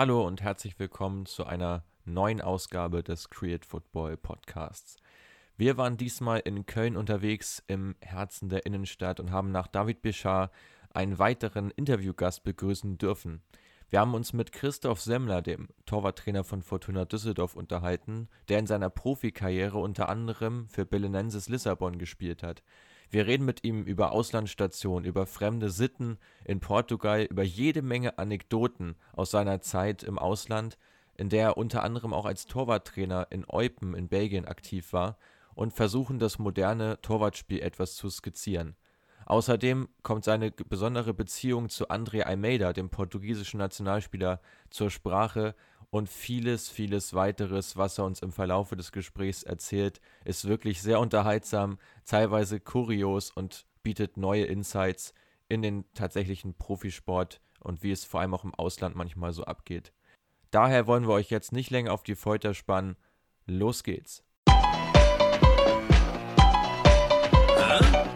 Hallo und herzlich willkommen zu einer neuen Ausgabe des Create Football Podcasts. Wir waren diesmal in Köln unterwegs im Herzen der Innenstadt und haben nach David Bichard einen weiteren Interviewgast begrüßen dürfen. Wir haben uns mit Christoph Semmler, dem Torwarttrainer von Fortuna Düsseldorf, unterhalten, der in seiner Profikarriere unter anderem für Belenenses Lissabon gespielt hat. Wir reden mit ihm über Auslandsstationen, über fremde Sitten in Portugal, über jede Menge Anekdoten aus seiner Zeit im Ausland, in der er unter anderem auch als Torwarttrainer in Eupen in Belgien aktiv war und versuchen das moderne Torwartspiel etwas zu skizzieren. Außerdem kommt seine besondere Beziehung zu André Almeida, dem portugiesischen Nationalspieler, zur Sprache und vieles, vieles weiteres, was er uns im Verlaufe des Gesprächs erzählt, ist wirklich sehr unterhaltsam, teilweise kurios und bietet neue Insights in den tatsächlichen Profisport und wie es vor allem auch im Ausland manchmal so abgeht. Daher wollen wir euch jetzt nicht länger auf die Folter spannen. Los geht's. So,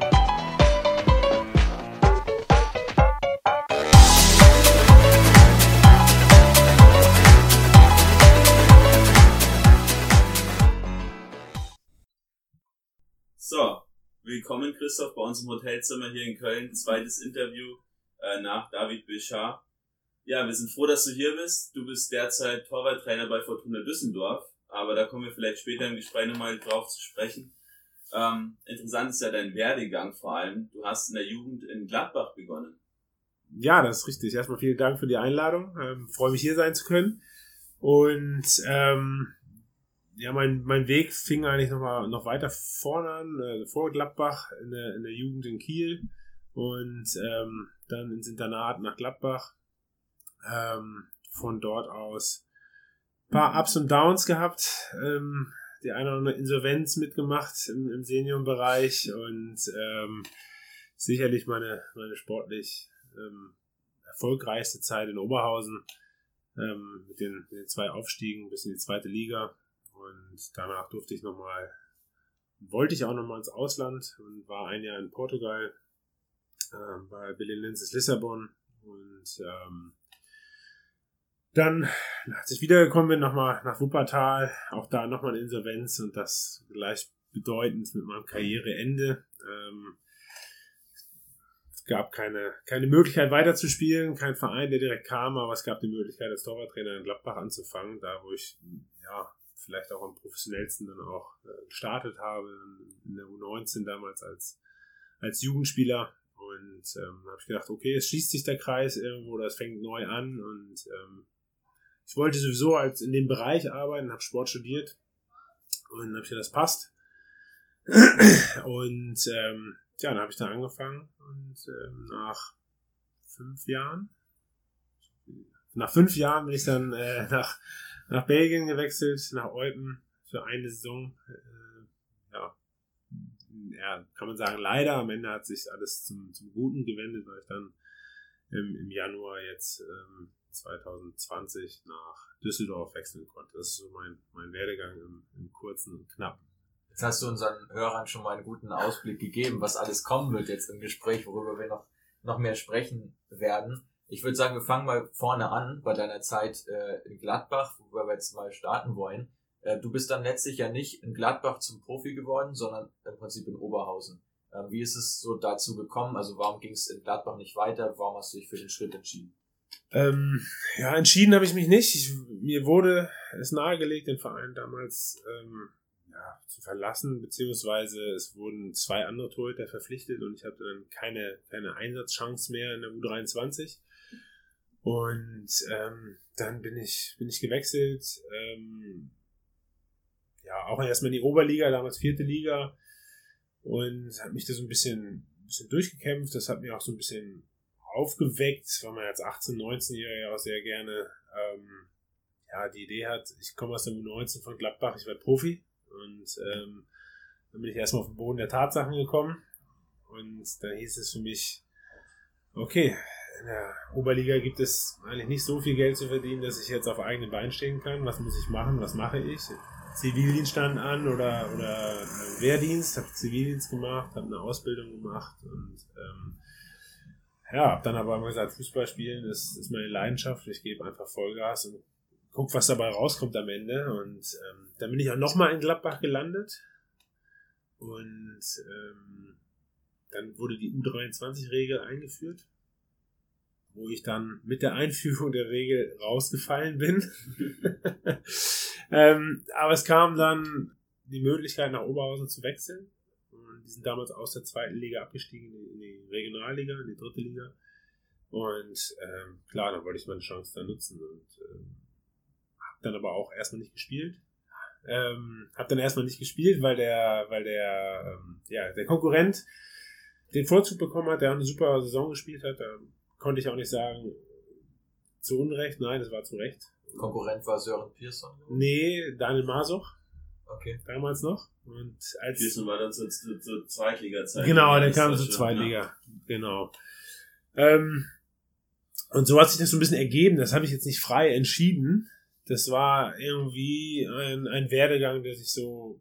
willkommen Christoph bei uns im Hotelzimmer hier in Köln. Zweites Interview äh, nach David Bichard. Ja, wir sind froh, dass du hier bist. Du bist derzeit Torwarttrainer bei Fortuna Düsseldorf, aber da kommen wir vielleicht später im Gespräch nochmal drauf zu sprechen. Ähm, interessant ist ja dein Werdegang vor allem. Du hast in der Jugend in Gladbach begonnen. Ja, das ist richtig. Erstmal vielen Dank für die Einladung. Ähm, freue mich hier sein zu können. Und ähm, ja, mein, mein Weg fing eigentlich noch mal noch weiter vorne an, äh, vor Gladbach in der, in der Jugend in Kiel und ähm, dann ins Internat nach Gladbach. Ähm, von dort aus ein paar Ups und Downs gehabt, ähm, die eine oder andere Insolvenz mitgemacht im, im Seniorenbereich und ähm, sicherlich meine, meine sportlich ähm, erfolgreichste Zeit in Oberhausen ähm, mit, den, mit den zwei Aufstiegen bis in die zweite Liga und danach durfte ich nochmal, wollte ich auch nochmal ins Ausland und war ein Jahr in Portugal äh, bei Belenenses Lissabon. Und ähm, dann, als ich wiedergekommen bin, nochmal nach Wuppertal, auch da nochmal eine Insolvenz und das gleichbedeutend mit meinem Karriereende. Ähm, es gab keine, keine Möglichkeit weiterzuspielen, kein Verein, der direkt kam, aber es gab die Möglichkeit, als Torwarttrainer in Gladbach anzufangen, da wo ich ja vielleicht auch am professionellsten dann auch äh, gestartet habe, in der U19 damals als, als Jugendspieler. Und ähm, habe ich gedacht, okay, es schließt sich der Kreis irgendwo, das fängt neu an. Und ähm, ich wollte sowieso als in dem Bereich arbeiten, habe Sport studiert. Und habe ich gedacht, das passt. Und ähm, ja, dann habe ich da angefangen. Und ähm, nach fünf Jahren, nach fünf Jahren bin ich dann äh, nach nach Belgien gewechselt, nach Eupen für eine Saison. Äh, ja. ja, kann man sagen, leider. Am Ende hat sich alles zum, zum Guten gewendet, weil ich dann im, im Januar jetzt ähm, 2020 nach Düsseldorf wechseln konnte. Das ist so mein, mein Werdegang im, im kurzen und knappen. Jetzt hast du unseren Hörern schon mal einen guten Ausblick gegeben, was alles kommen wird jetzt im Gespräch, worüber wir noch, noch mehr sprechen werden. Ich würde sagen, wir fangen mal vorne an bei deiner Zeit äh, in Gladbach, wo wir jetzt mal starten wollen. Äh, du bist dann letztlich ja nicht in Gladbach zum Profi geworden, sondern im Prinzip in Oberhausen. Äh, wie ist es so dazu gekommen? Also warum ging es in Gladbach nicht weiter? Warum hast du dich für den Schritt entschieden? Ähm, ja, entschieden habe ich mich nicht. Ich, mir wurde es nahegelegt, den Verein damals ähm, ja, zu verlassen, beziehungsweise es wurden zwei andere Torhüter verpflichtet und ich hatte dann keine, keine Einsatzchance mehr in der U23. Und ähm, dann bin ich, bin ich gewechselt. Ähm, ja, auch erstmal in die Oberliga, damals vierte Liga. Und habe mich da so ein bisschen, ein bisschen durchgekämpft. Das hat mir auch so ein bisschen aufgeweckt, weil man als 18-, 19-Jähriger auch sehr gerne ähm, ja, die Idee hat, ich komme aus der U19 von Gladbach, ich werde Profi. Und ähm, dann bin ich erstmal auf den Boden der Tatsachen gekommen. Und da hieß es für mich, okay, in der Oberliga gibt es eigentlich nicht so viel Geld zu verdienen, dass ich jetzt auf eigenen Beinen stehen kann. Was muss ich machen? Was mache ich? Zivildienst stand an oder, oder Wehrdienst, habe Zivildienst gemacht, habe eine Ausbildung gemacht und ähm, ja, hab dann aber immer gesagt, Fußball spielen ist, ist meine Leidenschaft. Ich gebe einfach Vollgas und guck, was dabei rauskommt am Ende. Und ähm, dann bin ich auch nochmal in Gladbach gelandet. Und ähm, dann wurde die U23-Regel eingeführt, wo ich dann mit der Einführung der Regel rausgefallen bin. ähm, aber es kam dann die Möglichkeit, nach Oberhausen zu wechseln. Und die sind damals aus der zweiten Liga abgestiegen in die Regionalliga, in die dritte Liga. Und ähm, klar, dann wollte ich meine Chance da nutzen und ähm, habe dann aber auch erstmal nicht gespielt. Ähm, habe dann erstmal nicht gespielt, weil der, weil der, ähm, ja, der Konkurrent den Vorzug bekommen hat, der eine super Saison gespielt hat. Da konnte ich auch nicht sagen, zu Unrecht, nein, das war zu Recht. Konkurrent war Sören Pearson. Nee, Daniel Masuch. Okay. Damals noch. Und als. Pearson war dann zur, zur, zur Zweitliga-Zeit. Genau, der kam zur Zweitliga. Ja. Genau. Ähm, und so hat sich das so ein bisschen ergeben. Das habe ich jetzt nicht frei entschieden. Das war irgendwie ein, ein Werdegang, der sich so,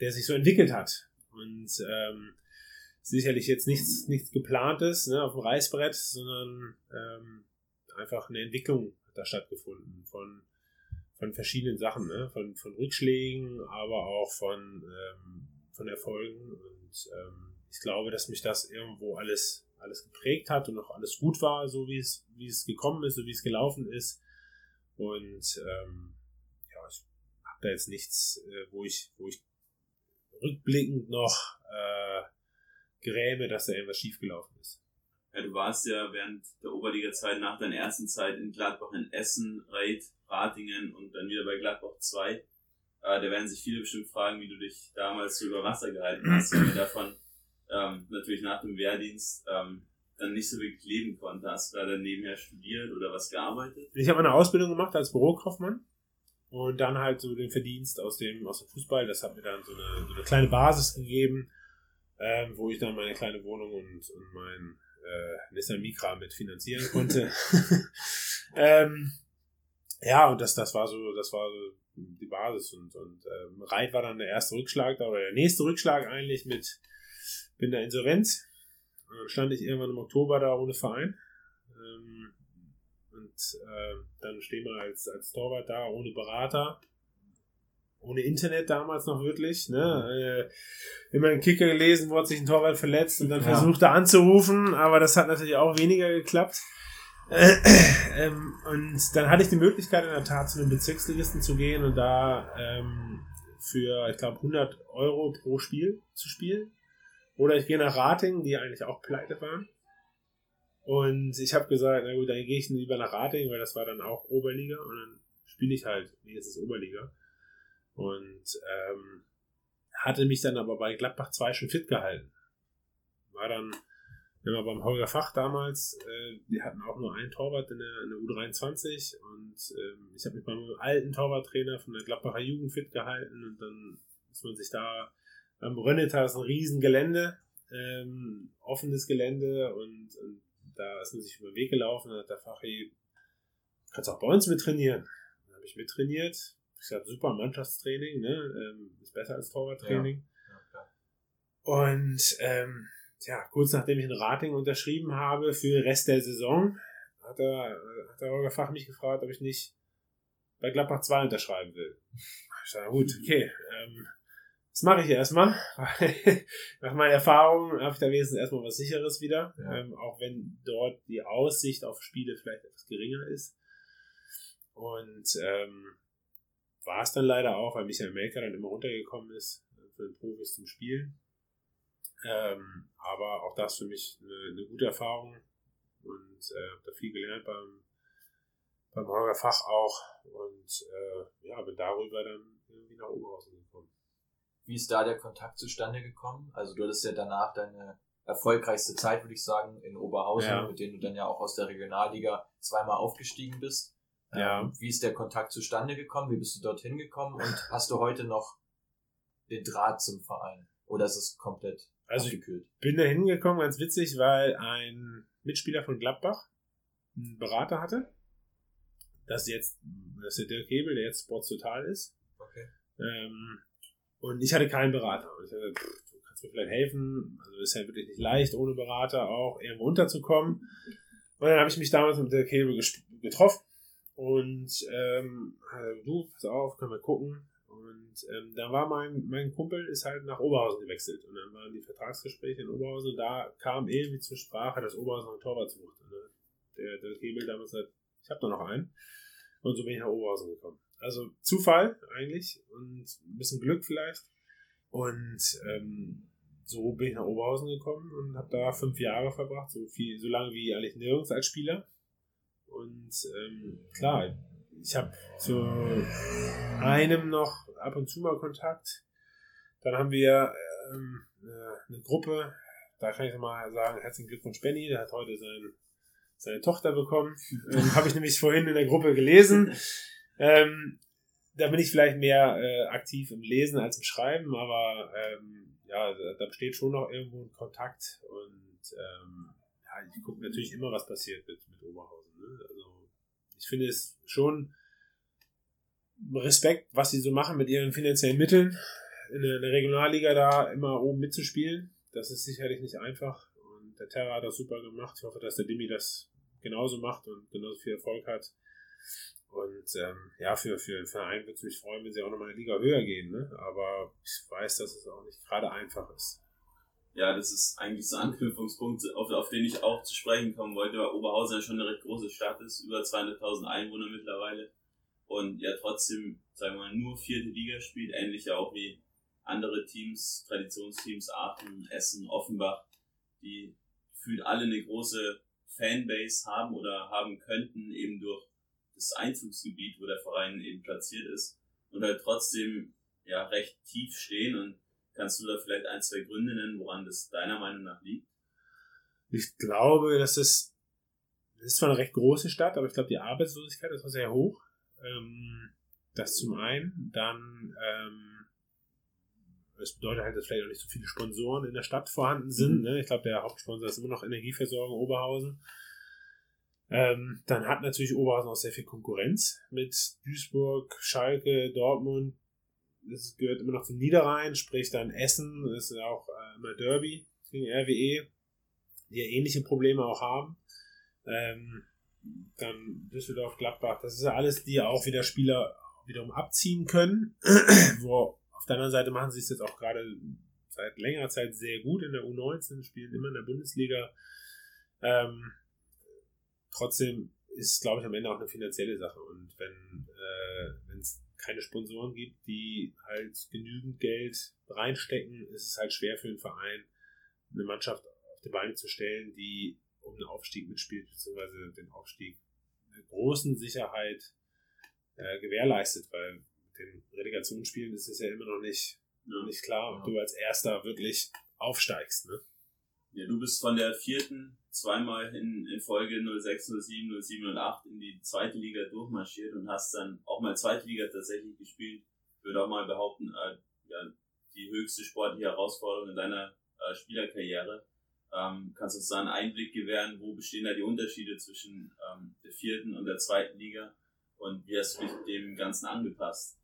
der sich so entwickelt hat. Und ähm, sicherlich jetzt nichts, nichts geplantes ne, auf dem Reißbrett, sondern ähm, einfach eine Entwicklung hat da stattgefunden von, von verschiedenen Sachen, ne? von, von Rückschlägen, aber auch von, ähm, von Erfolgen. Und ähm, ich glaube, dass mich das irgendwo alles, alles geprägt hat und auch alles gut war, so wie es, wie es gekommen ist, so wie es gelaufen ist. Und ähm, ja, ich habe da jetzt nichts, äh, wo ich, wo ich rückblickend noch äh, gräme, dass da irgendwas schiefgelaufen ist. Ja, du warst ja während der Oberliga-Zeit nach deiner ersten Zeit in Gladbach in Essen, Reit, Ratingen und dann wieder bei Gladbach 2. Äh, da werden sich viele bestimmt fragen, wie du dich damals so über Wasser gehalten hast, weil du davon ähm, natürlich nach dem Wehrdienst ähm, dann nicht so wirklich leben konnte. Hast du da dann nebenher studiert oder was gearbeitet? Ich habe eine Ausbildung gemacht als Bürokaufmann und dann halt so den Verdienst aus dem, aus dem Fußball. Das hat mir dann so eine, so eine kleine Basis gegeben, ähm, wo ich dann meine kleine Wohnung und, und mein äh, Nissan Micra mit finanzieren konnte. ähm, ja, und das, das war so, das war so die Basis und, und ähm, Reit war dann der erste Rückschlag da oder der nächste Rückschlag eigentlich mit bin der Insolvenz. Dann stand ich irgendwann im Oktober da ohne Verein. Ähm, und äh, dann stehen wir als, als Torwart da ohne Berater ohne Internet damals noch wirklich, ne? Äh, immer einen Kicker gelesen, wo hat sich ein Torwart verletzt und dann ja. versucht er anzurufen, aber das hat natürlich auch weniger geklappt. Äh, ähm, und dann hatte ich die Möglichkeit in der Tat zu einem Bezirksligisten zu gehen und da ähm, für, ich glaube, 100 Euro pro Spiel zu spielen. Oder ich gehe nach Rating, die eigentlich auch pleite waren. Und ich habe gesagt, na gut, dann gehe ich lieber nach Rating, weil das war dann auch Oberliga und dann spiele ich halt, nee, es ist Oberliga. Und ähm, hatte mich dann aber bei Gladbach 2 schon fit gehalten. War dann immer beim Holger Fach damals, äh, die hatten auch nur einen Torwart in der, in der U23 und ähm, ich habe mich beim alten Torwarttrainer von der Gladbacher Jugend fit gehalten und dann ist man sich da am Rönnetal ist ein riesen Gelände, ähm, offenes Gelände und, und, da ist man sich über den Weg gelaufen und hat der Fachi, kannst auch bei uns mit trainieren. Dann habe ich mittrainiert, ich sage, super Mannschaftstraining, ne? Ähm, ist besser als Torwarttraining. Ja. Ja, und ähm, ja, kurz nachdem ich ein Rating unterschrieben habe für den Rest der Saison, hat der, hat der Holger Fach mich gefragt, ob ich nicht bei Gladbach 2 unterschreiben will. Ich sage, gut, okay, ähm, das mache ich erstmal. Nach meiner Erfahrung habe ich da wenigstens erstmal was Sicheres wieder. Ja. Ähm, auch wenn dort die Aussicht auf Spiele vielleicht etwas geringer ist. Und ähm, war es dann leider auch, weil Michael Melker dann immer runtergekommen ist äh, für den Profis zum Spielen. Ähm, aber auch das für mich eine, eine gute Erfahrung und äh, habe da viel gelernt beim, beim Holger Fach auch und äh, ja, bin darüber dann irgendwie nach Oberhausen gekommen. Wie ist da der Kontakt zustande gekommen? Also du hattest ja danach deine erfolgreichste Zeit, würde ich sagen, in Oberhausen, ja. mit denen du dann ja auch aus der Regionalliga zweimal aufgestiegen bist. Ja. Ähm, wie ist der Kontakt zustande gekommen? Wie bist du dorthin gekommen? Und hast du heute noch den Draht zum Verein? Oder ist es komplett also abgekühlt? Ich bin da hingekommen, ganz witzig, weil ein Mitspieler von Gladbach einen Berater hatte. Das ist jetzt, das ist der Dirk Hebel, der jetzt Sports Total ist. Okay. Ähm, und ich hatte keinen Berater. Und ich hatte, pff, du kannst mir vielleicht helfen? Also ist ja wirklich nicht leicht, ohne Berater auch irgendwo unterzukommen. Und dann habe ich mich damals mit der Cable getroffen und ähm, also, du, pass auf, können wir gucken. Und ähm, da war mein, mein Kumpel ist halt nach Oberhausen gewechselt. Und dann waren die Vertragsgespräche in Oberhausen und da kam irgendwie zur Sprache, dass Oberhausen einen Torwart sucht. Und der, der Hebel damals sagt, ich habe da noch einen. Und so bin ich nach Oberhausen gekommen. Also Zufall eigentlich und ein bisschen Glück vielleicht. Und ähm, so bin ich nach Oberhausen gekommen und habe da fünf Jahre verbracht, so viel, so lange wie eigentlich nirgends als Spieler. Und ähm, klar, ich habe zu einem noch ab und zu mal Kontakt. Dann haben wir ähm, eine Gruppe, da kann ich mal sagen, herzlichen Glückwunsch Benny, der hat heute sein, seine Tochter bekommen. Ähm, habe ich nämlich vorhin in der Gruppe gelesen. Ähm, da bin ich vielleicht mehr äh, aktiv im Lesen als im Schreiben, aber ähm, ja, da, da, besteht schon noch irgendwo ein Kontakt und ähm, ja, ich gucke natürlich immer, was passiert mit, mit Oberhausen. Ne? Also ich finde es schon Respekt, was sie so machen mit ihren finanziellen Mitteln, in der, in Regionalliga da immer oben mitzuspielen. Das ist sicherlich nicht einfach. Und der Terra hat das super gemacht. Ich hoffe, dass der Dimi das genauso macht und genauso viel Erfolg hat. Und ähm, ja, für, für den Verein würde es mich freuen, wenn sie auch nochmal eine Liga höher gehen. Ne? Aber ich weiß, dass es auch nicht gerade einfach ist. Ja, das ist eigentlich so ein Anknüpfungspunkt, auf, auf den ich auch zu sprechen kommen wollte, weil Oberhausen ja schon eine recht große Stadt ist, über 200.000 Einwohner mittlerweile. Und ja, trotzdem, sagen wir mal, nur vierte Liga spielt, ähnlich ja auch wie andere Teams, Traditionsteams, Aachen, Essen, Offenbach, die gefühlt alle eine große Fanbase haben oder haben könnten, eben durch das Einzugsgebiet, wo der Verein eben platziert ist und halt trotzdem ja recht tief stehen und kannst du da vielleicht ein, zwei Gründe nennen, woran das deiner Meinung nach liegt? Ich glaube, dass es das ist zwar eine recht große Stadt, aber ich glaube, die Arbeitslosigkeit ist auch sehr hoch. Ähm, das zum einen. Dann, ähm, das bedeutet halt, dass vielleicht auch nicht so viele Sponsoren in der Stadt vorhanden sind. Mhm. Ne? Ich glaube, der Hauptsponsor ist immer noch Energieversorgung Oberhausen. Ähm, dann hat natürlich Oberhausen auch sehr viel Konkurrenz mit Duisburg, Schalke, Dortmund. Das gehört immer noch zum Niederrhein, sprich dann Essen, ist auch äh, immer Derby gegen RWE, die ja ähnliche Probleme auch haben. Ähm, dann Düsseldorf, Gladbach, das ist ja alles, die ja auch wieder Spieler wiederum abziehen können. Wo auf der anderen Seite machen sie es jetzt auch gerade seit längerer Zeit sehr gut in der U19, spielen immer in der Bundesliga. Ähm, trotzdem ist es, glaube ich, am Ende auch eine finanzielle Sache. Und wenn äh, es keine Sponsoren gibt, die halt genügend Geld reinstecken, ist es halt schwer für den Verein, eine Mannschaft auf die Beine zu stellen, die um den Aufstieg mitspielt, beziehungsweise den Aufstieg mit großen Sicherheit äh, gewährleistet, weil mit den Relegationsspielen ist es ja immer noch nicht, ja. nicht klar, ob ja. du als Erster wirklich aufsteigst. Ne? Ja, du bist von der vierten zweimal in, in Folge 06, 07, 07 und 8 in die zweite Liga durchmarschiert und hast dann auch mal zweite Liga tatsächlich gespielt. Ich würde auch mal behaupten, äh, ja, die höchste sportliche Herausforderung in deiner äh, Spielerkarriere. Ähm, kannst du uns da einen Einblick gewähren, wo bestehen da die Unterschiede zwischen ähm, der vierten und der zweiten Liga und wie hast du dich dem Ganzen angepasst?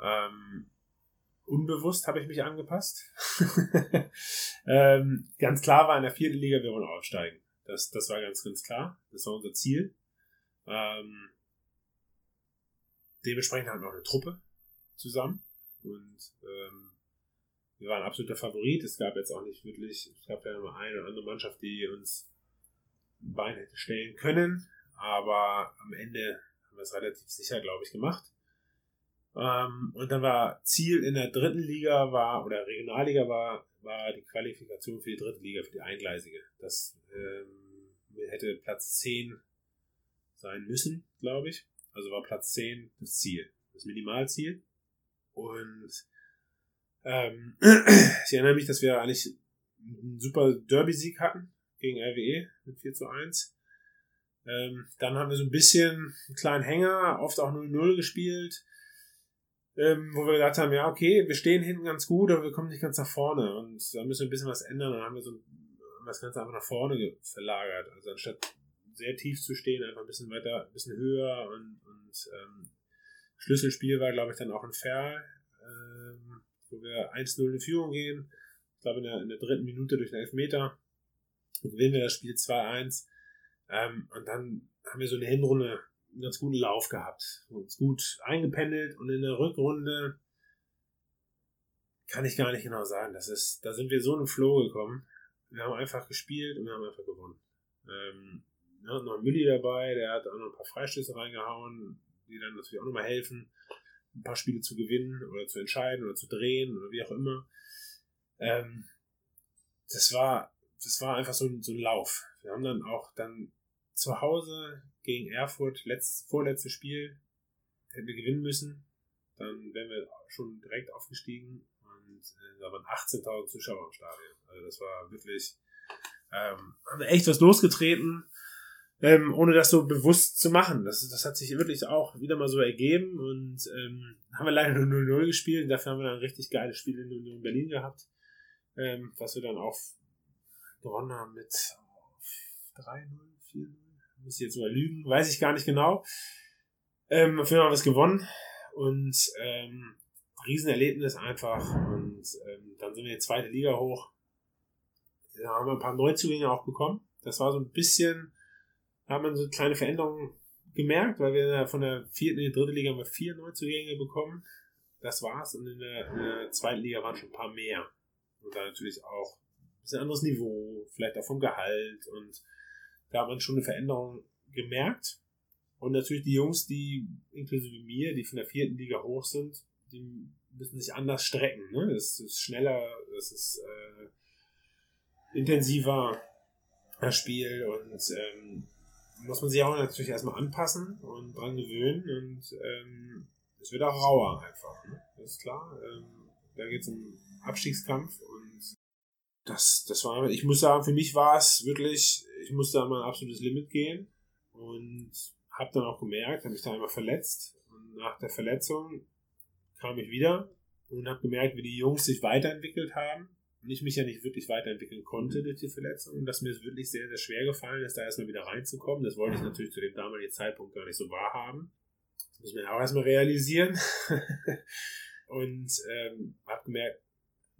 Ähm, unbewusst habe ich mich angepasst. ähm, ganz klar war in der vierten Liga, wir wollen aufsteigen. Das, das war ganz, ganz klar. Das war unser Ziel. Ähm, dementsprechend hatten wir auch eine Truppe zusammen. Und ähm, wir waren absoluter Favorit. Es gab jetzt auch nicht wirklich, es gab ja nur eine oder andere Mannschaft, die uns ein Bein hätte stellen können. Aber am Ende haben wir es relativ sicher, glaube ich, gemacht. Ähm, und dann war Ziel in der dritten Liga war, oder Regionalliga war, war die Qualifikation für die dritte Liga, für die Eingleisige. Das ähm, hätte Platz 10 sein müssen, glaube ich. Also war Platz 10 das Ziel, das Minimalziel. Und ähm, ich erinnere mich, dass wir eigentlich einen super Derby-Sieg hatten gegen RWE mit 4 zu 1. Ähm, dann haben wir so ein bisschen einen kleinen Hänger, oft auch 0-0 gespielt ähm, wo wir gedacht haben, ja, okay, wir stehen hinten ganz gut, aber wir kommen nicht ganz nach vorne und da müssen wir ein bisschen was ändern. Dann haben wir so das Ganze einfach nach vorne verlagert. Also anstatt sehr tief zu stehen, einfach ein bisschen weiter, ein bisschen höher und, und ähm, Schlüsselspiel war, glaube ich, dann auch ein Fair, ähm, wo wir 1-0 in Führung gehen. Ich glaube, in der, in der dritten Minute durch den Elfmeter gewinnen wir das Spiel 2-1. Ähm, und dann haben wir so eine Hinrunde einen ganz guten Lauf gehabt. Uns gut eingependelt und in der Rückrunde kann ich gar nicht genau sagen. Das ist, da sind wir so in den Flow gekommen. Wir haben einfach gespielt und wir haben einfach gewonnen. Ähm, ja, noch ein Mülli dabei, der hat auch noch ein paar Freistöße reingehauen, die dann natürlich auch nochmal helfen, ein paar Spiele zu gewinnen oder zu entscheiden oder zu drehen oder wie auch immer. Ähm, das war, das war einfach so ein, so ein Lauf. Wir haben dann auch dann zu Hause gegen Erfurt, letzt, vorletztes Spiel, hätten wir gewinnen müssen. Dann wären wir schon direkt aufgestiegen und äh, da waren 18.000 Zuschauer im Stadion. Also das war wirklich, ähm, haben wir echt was losgetreten, ähm, ohne das so bewusst zu machen. Das, das hat sich wirklich auch wieder mal so ergeben und ähm, haben wir leider nur 0-0 gespielt. Dafür haben wir dann ein richtig geiles Spiel in, in Berlin gehabt, ähm, was wir dann auch gewonnen haben mit 3-0, 4-0. Muss ich jetzt mal lügen, weiß ich gar nicht genau. Ähm, auf jeden Fall haben wir es gewonnen und ähm, Riesenerlebnis einfach. Und ähm, dann sind wir in die zweite Liga hoch. Da haben wir ein paar Neuzugänge auch bekommen. Das war so ein bisschen, da hat man so kleine Veränderungen gemerkt, weil wir von der vierten in die dritte Liga haben wir vier Neuzugänge bekommen. Das war's. Und in der, in der zweiten Liga waren schon ein paar mehr. Und da natürlich auch ein bisschen anderes Niveau, vielleicht auch vom Gehalt. Und da hat man schon eine Veränderung gemerkt. Und natürlich die Jungs, die inklusive mir, die von der vierten Liga hoch sind, die müssen sich anders strecken. Ne? Das ist schneller, das ist äh, intensiver das Spiel und ähm, muss man sich auch natürlich erstmal anpassen und dran gewöhnen und ähm, es wird auch rauer einfach. Ne? Das ist klar. Ähm, da geht es um Abstiegskampf und das, das war, ich muss sagen, für mich war es wirklich, ich musste an mein absolutes Limit gehen und habe dann auch gemerkt, habe mich da einmal verletzt und nach der Verletzung kam ich wieder und habe gemerkt, wie die Jungs sich weiterentwickelt haben und ich mich ja nicht wirklich weiterentwickeln konnte durch die Verletzung und dass mir es wirklich sehr, sehr schwer gefallen ist, da erstmal wieder reinzukommen. Das wollte ich natürlich zu dem damaligen Zeitpunkt gar nicht so wahrhaben. Das muss man auch erstmal realisieren. und ähm, habe gemerkt,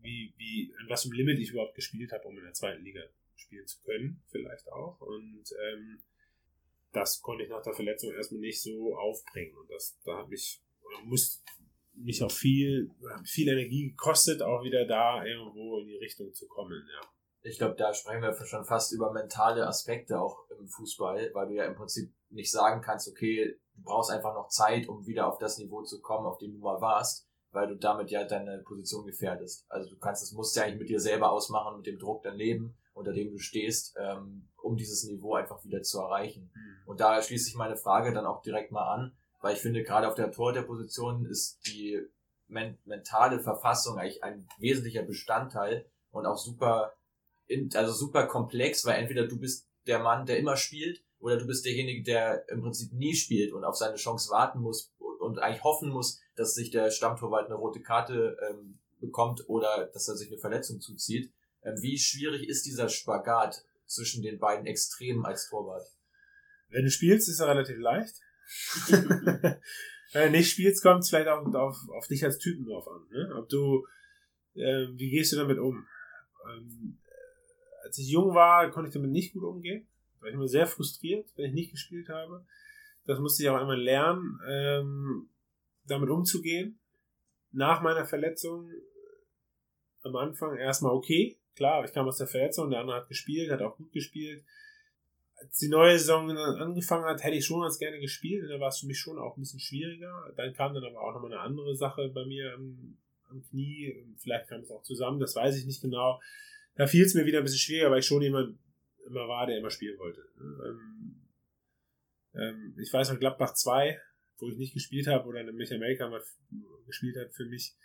wie, wie, an was für Limit ich überhaupt gespielt habe, um in der zweiten Liga spielen zu können, vielleicht auch. Und ähm, das konnte ich nach der Verletzung erstmal nicht so aufbringen. Und das, da habe ich, muss, mich auch viel, viel Energie gekostet, auch wieder da irgendwo in die Richtung zu kommen, ja. Ich glaube, da sprechen wir schon fast über mentale Aspekte auch im Fußball, weil du ja im Prinzip nicht sagen kannst, okay, du brauchst einfach noch Zeit, um wieder auf das Niveau zu kommen, auf dem du mal warst, weil du damit ja deine Position gefährdest. Also du kannst, das musst du ja eigentlich mit dir selber ausmachen, mit dem Druck daneben, unter dem du stehst, ähm, um dieses Niveau einfach wieder zu erreichen. Mhm. Und da schließt sich meine Frage dann auch direkt mal an weil ich finde, gerade auf der Torhüterposition ist die men mentale Verfassung eigentlich ein wesentlicher Bestandteil und auch super, also super komplex, weil entweder du bist der Mann, der immer spielt, oder du bist derjenige, der im Prinzip nie spielt und auf seine Chance warten muss und eigentlich hoffen muss, dass sich der Stammtorwart eine rote Karte ähm, bekommt oder dass er sich eine Verletzung zuzieht. Ähm, wie schwierig ist dieser Spagat zwischen den beiden Extremen als Torwart? Wenn du spielst, ist er relativ leicht. Wenn du nicht spielst, kommt es vielleicht auch auf, auf dich als Typen drauf an. Ne? Ob du, äh, wie gehst du damit um? Ähm, als ich jung war, konnte ich damit nicht gut umgehen. War ich immer sehr frustriert, wenn ich nicht gespielt habe. Das musste ich auch einmal lernen, ähm, damit umzugehen. Nach meiner Verletzung am Anfang erstmal okay. Klar, ich kam aus der Verletzung, der andere hat gespielt, hat auch gut gespielt als die neue Saison angefangen hat, hätte ich schon ganz gerne gespielt. Da war es für mich schon auch ein bisschen schwieriger. Dann kam dann aber auch nochmal eine andere Sache bei mir am, am Knie. Vielleicht kam es auch zusammen, das weiß ich nicht genau. Da fiel es mir wieder ein bisschen schwieriger, weil ich schon jemand immer war, der immer spielen wollte. Ähm, ähm, ich weiß noch Gladbach 2, wo ich nicht gespielt habe, oder Michael Melker mal gespielt hat für mich.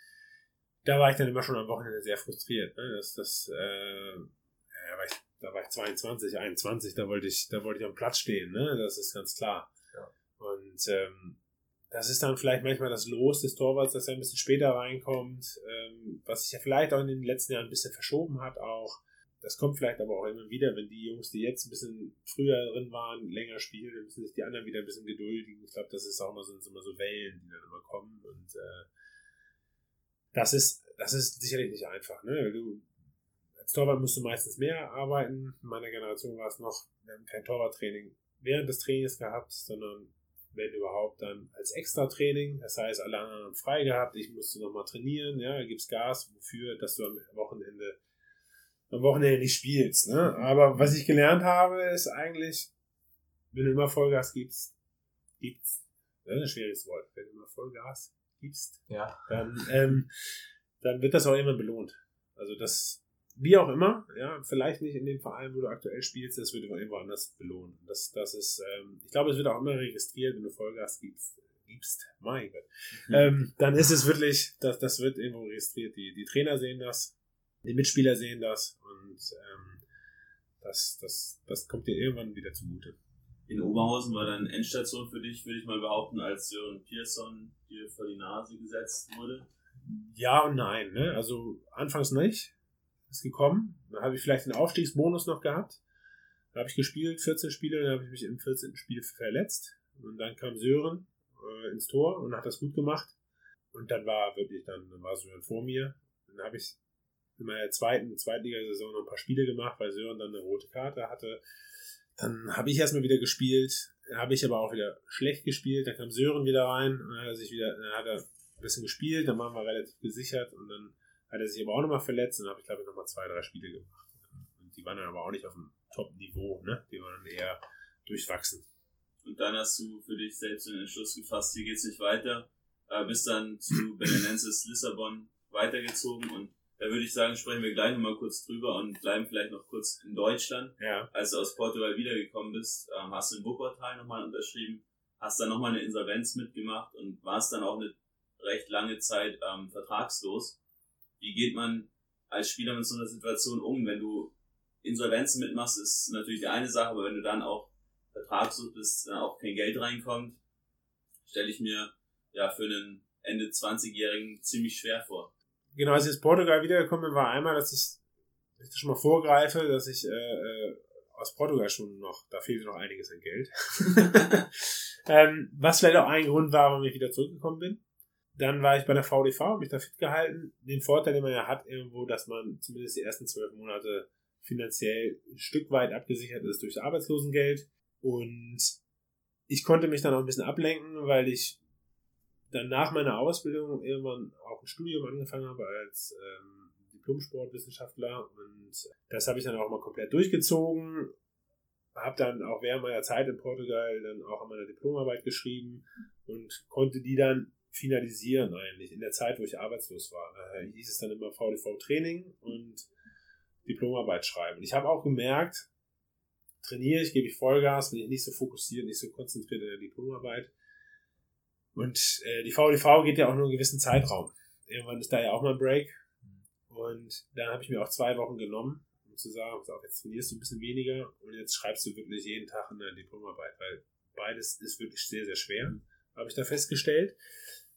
Da war ich dann immer schon am Wochenende sehr frustriert. Ne? Das, das, äh, ja, ich da war ich 22, 21, da wollte ich, da wollte ich am Platz stehen, ne? Das ist ganz klar. Ja. Und ähm, das ist dann vielleicht manchmal das Los des Torwarts, dass er ein bisschen später reinkommt, ähm, was sich ja vielleicht auch in den letzten Jahren ein bisschen verschoben hat auch. Das kommt vielleicht aber auch immer wieder, wenn die Jungs, die jetzt ein bisschen früher drin waren, länger spielen, dann müssen sich die anderen wieder ein bisschen geduldigen. Ich glaube, das ist auch immer so, immer so Wellen, die dann immer kommen. Und äh, das ist, das ist sicherlich nicht einfach, ne? Du als Torwart musst du meistens mehr arbeiten. In meiner Generation war es noch, wir haben kein Torwarttraining während des Trainings gehabt, sondern wenn überhaupt dann als Extra-Training. Das heißt, alle anderen frei gehabt, ich musste nochmal trainieren, ja, gibt's Gas, wofür, dass du am Wochenende am Wochenende nicht spielst. Ne? Aber was ich gelernt habe, ist eigentlich, wenn du immer Vollgas gibst, gibt's, das ist ein schwieriges Wort, wenn du immer Vollgas gibst, ja. dann, ähm, dann wird das auch immer belohnt. Also das, wie auch immer, ja, vielleicht nicht in dem Verein, wo du aktuell spielst, das wird irgendwo anders belohnt. Das, das ist, ähm, ich glaube, es wird auch immer registriert, wenn du Vollgas gibst, gibst, mein Gott, mhm. ähm, dann ist es wirklich, das, das wird irgendwo registriert. Die, die Trainer sehen das, die Mitspieler sehen das und ähm, das, das, das kommt dir irgendwann wieder zugute. In Oberhausen war dann Endstation für dich, würde ich mal behaupten, als Sören Pearson dir vor die Nase gesetzt wurde. Ja und nein. Ne? Also anfangs nicht. Ist gekommen. Dann habe ich vielleicht den Aufstiegsbonus noch gehabt. Da habe ich gespielt, 14 Spiele, dann habe ich mich im 14. Spiel verletzt. Und dann kam Sören äh, ins Tor und hat das gut gemacht. Und dann war wirklich, dann, dann war Sören vor mir. Dann habe ich in meiner zweiten Zweitligasaison noch ein paar Spiele gemacht, weil Sören dann eine rote Karte hatte. Dann habe ich erstmal wieder gespielt, habe ich aber auch wieder schlecht gespielt. Dann kam Sören wieder rein, dann hat er sich wieder, dann hat er ein bisschen gespielt, dann waren wir relativ gesichert und dann hat er sich aber auch nochmal verletzt und dann habe ich glaube ich nochmal zwei, drei Spiele gemacht. Und die waren dann aber auch nicht auf dem Top-Niveau, ne? Die waren dann eher durchwachsen. Und dann hast du für dich selbst den Entschluss gefasst, hier geht's nicht weiter, äh, bist dann zu Belenenses Lissabon weitergezogen und da würde ich sagen, sprechen wir gleich nochmal kurz drüber und bleiben vielleicht noch kurz in Deutschland. Ja. Als du aus Portugal wiedergekommen bist, ähm, hast du in Wuppertal nochmal unterschrieben, hast dann nochmal eine Insolvenz mitgemacht und warst dann auch eine recht lange Zeit ähm, vertragslos. Wie geht man als Spieler mit so einer Situation um? Wenn du Insolvenzen mitmachst, ist natürlich die eine Sache, aber wenn du dann auch vertragslos bist, dann auch kein Geld reinkommt, stelle ich mir ja für einen Ende 20-Jährigen ziemlich schwer vor genau, als ich aus Portugal wiedergekommen bin, war einmal, dass ich, ich das schon mal vorgreife, dass ich äh, äh, aus Portugal schon noch, da fehlte noch einiges an Geld. ähm, was vielleicht auch ein Grund war, warum ich wieder zurückgekommen bin. Dann war ich bei der VDV, habe mich da fit gehalten. Den Vorteil, den man ja hat, irgendwo, dass man zumindest die ersten zwölf Monate finanziell ein Stück weit abgesichert ist durch Arbeitslosengeld. Und ich konnte mich dann auch ein bisschen ablenken, weil ich dann nach meiner Ausbildung irgendwann auch ein Studium angefangen habe als ähm, Diplom-Sportwissenschaftler und das habe ich dann auch mal komplett durchgezogen. Habe dann auch während meiner Zeit in Portugal dann auch an meiner Diplomarbeit geschrieben und konnte die dann finalisieren eigentlich in der Zeit, wo ich arbeitslos war. Da hieß es dann immer VDV Training und Diplomarbeit schreiben. Und ich habe auch gemerkt, trainiere ich, gebe ich Vollgas, bin ich nicht so fokussiert, nicht so konzentriert in der Diplomarbeit, und äh, die VDV geht ja auch nur einen gewissen Zeitraum. Irgendwann ist da ja auch mal ein Break. Und dann habe ich mir auch zwei Wochen genommen, um zu sagen, auch jetzt trainierst du ein bisschen weniger und jetzt schreibst du wirklich jeden Tag eine Diplomarbeit, weil beides ist wirklich sehr, sehr schwer, habe ich da festgestellt.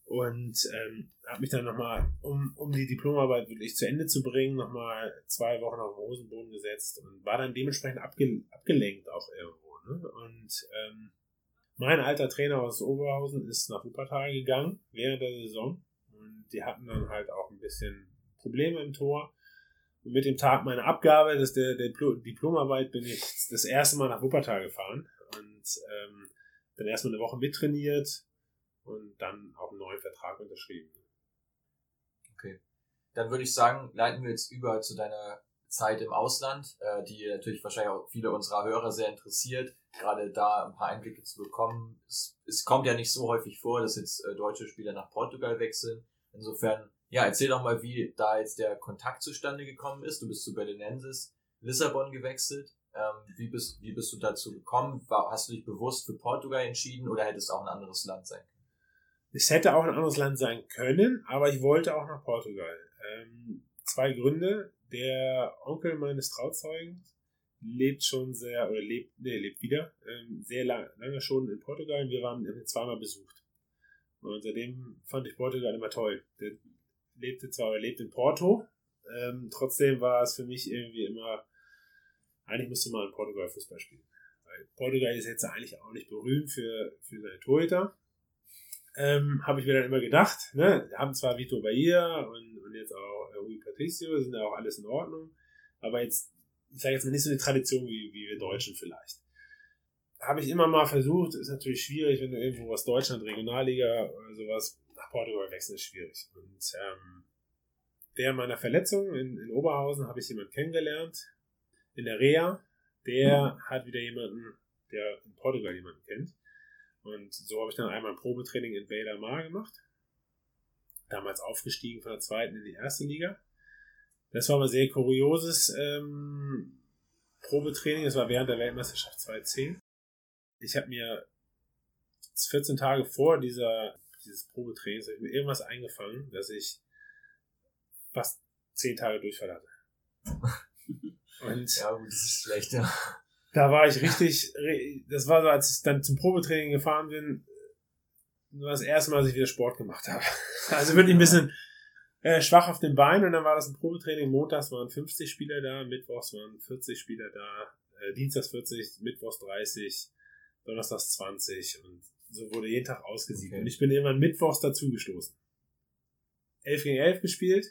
Und ähm, habe mich dann nochmal, um, um die Diplomarbeit wirklich zu Ende zu bringen, nochmal zwei Wochen auf den Hosenboden gesetzt und war dann dementsprechend abge abgelenkt auch irgendwo. Ne? Und ähm, mein alter Trainer aus Oberhausen ist nach Wuppertal gegangen während der Saison und die hatten dann halt auch ein bisschen Probleme im Tor. Und mit dem Tag meiner Abgabe des, der, der Diplomarbeit bin ich das erste Mal nach Wuppertal gefahren und ähm, dann erstmal eine Woche mittrainiert und dann auch einen neuen Vertrag unterschrieben. Okay. Dann würde ich sagen, leiten wir jetzt über zu deiner Zeit im Ausland, äh, die natürlich wahrscheinlich auch viele unserer Hörer sehr interessiert, gerade da ein paar Einblicke zu bekommen. Es, es kommt ja nicht so häufig vor, dass jetzt äh, deutsche Spieler nach Portugal wechseln. Insofern, ja, erzähl doch mal, wie da jetzt der Kontakt zustande gekommen ist. Du bist zu Berlinensis, Lissabon gewechselt. Ähm, wie, bist, wie bist du dazu gekommen? War, hast du dich bewusst für Portugal entschieden oder hätte es auch ein anderes Land sein können? Es hätte auch ein anderes Land sein können, aber ich wollte auch nach Portugal. Ähm, zwei Gründe der Onkel meines Trauzeugens lebt schon sehr, oder lebt, nee, lebt wieder, ähm, sehr lang, lange schon in Portugal. Wir waren zweimal besucht. Und seitdem fand ich Portugal immer toll. Der lebte zwar, er lebt in Porto, ähm, trotzdem war es für mich irgendwie immer, eigentlich musste man in Portugal Fußball spielen. Weil Portugal ist jetzt eigentlich auch nicht berühmt für, für seine Torhüter. Ähm, habe ich mir dann immer gedacht, ne, haben zwar Vito Bahia und, und jetzt auch Rui Patricio, sind ja auch alles in Ordnung. aber jetzt, ich sage jetzt mal nicht so eine Tradition wie, wie wir Deutschen vielleicht. Habe ich immer mal versucht, ist natürlich schwierig, wenn du irgendwo aus Deutschland, Regionalliga oder sowas, nach Portugal wechseln, ist schwierig. Und ähm, während meiner Verletzung in, in Oberhausen habe ich jemanden kennengelernt, in der Reha, der mhm. hat wieder jemanden, der in Portugal jemanden kennt. Und so habe ich dann einmal ein Probetraining in Bader Mar gemacht. Damals aufgestiegen von der zweiten in die erste Liga. Das war aber sehr kurioses ähm, Probetraining. Das war während der Weltmeisterschaft 2010. Ich habe mir 14 Tage vor dieser, dieses Probetrainings mir irgendwas eingefangen, dass ich fast 10 Tage Durchfall hatte. Und ja, gut, das ist schlecht, ja. Da war ich richtig, das war so, als ich dann zum Probetraining gefahren bin, war das erste Mal, dass ich wieder Sport gemacht habe. Also wirklich ein bisschen äh, schwach auf den Beinen und dann war das ein Probetraining. Montags waren 50 Spieler da, Mittwochs waren 40 Spieler da, äh, Dienstags 40, Mittwochs 30, Donnerstags 20 und so wurde jeden Tag ausgesiebt. Okay. Und ich bin irgendwann Mittwochs dazugestoßen. 11 gegen 11 gespielt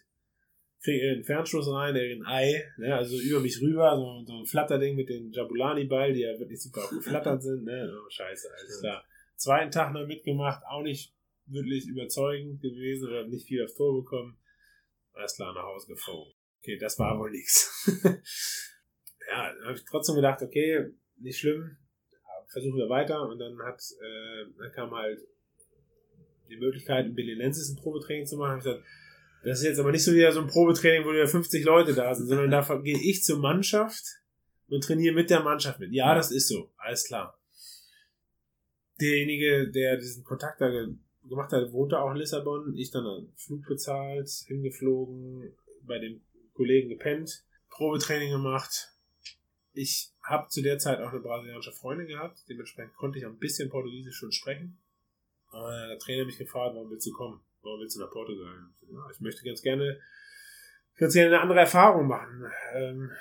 kriege einen Fernstoß rein, ein Ei, ne, also über mich rüber, so, so ein Flatterding mit den Jabulani-Ball, die ja wirklich super geflattert sind, ne, oh, scheiße, alles klar. Zweiten Tag noch mitgemacht, auch nicht wirklich überzeugend gewesen oder nicht viel aufs Tor bekommen. Alles klar, nach Hause geflogen. Okay, das war wohl nichts. Ja, dann habe ich trotzdem gedacht, okay, nicht schlimm, versuchen wir weiter und dann hat, äh, dann kam halt die Möglichkeit, in Belenenses ein Probetraining zu machen. Hab ich gesagt, das ist jetzt aber nicht so wieder so ein Probetraining, wo wieder 50 Leute da sind, sondern da gehe ich zur Mannschaft und trainiere mit der Mannschaft mit. Ja, das ist so. Alles klar. Derjenige, der diesen Kontakt da gemacht hat, wohnte auch in Lissabon. Ich dann einen Flug bezahlt, hingeflogen, bei dem Kollegen gepennt, Probetraining gemacht. Ich habe zu der Zeit auch eine brasilianische Freundin gehabt. Dementsprechend konnte ich ein bisschen Portugiesisch schon sprechen. Der Trainer mich gefragt, warum willst du kommen? Warum willst du nach Portugal? Ja, ich möchte ganz gerne, ganz gerne eine andere Erfahrung machen. Ähm,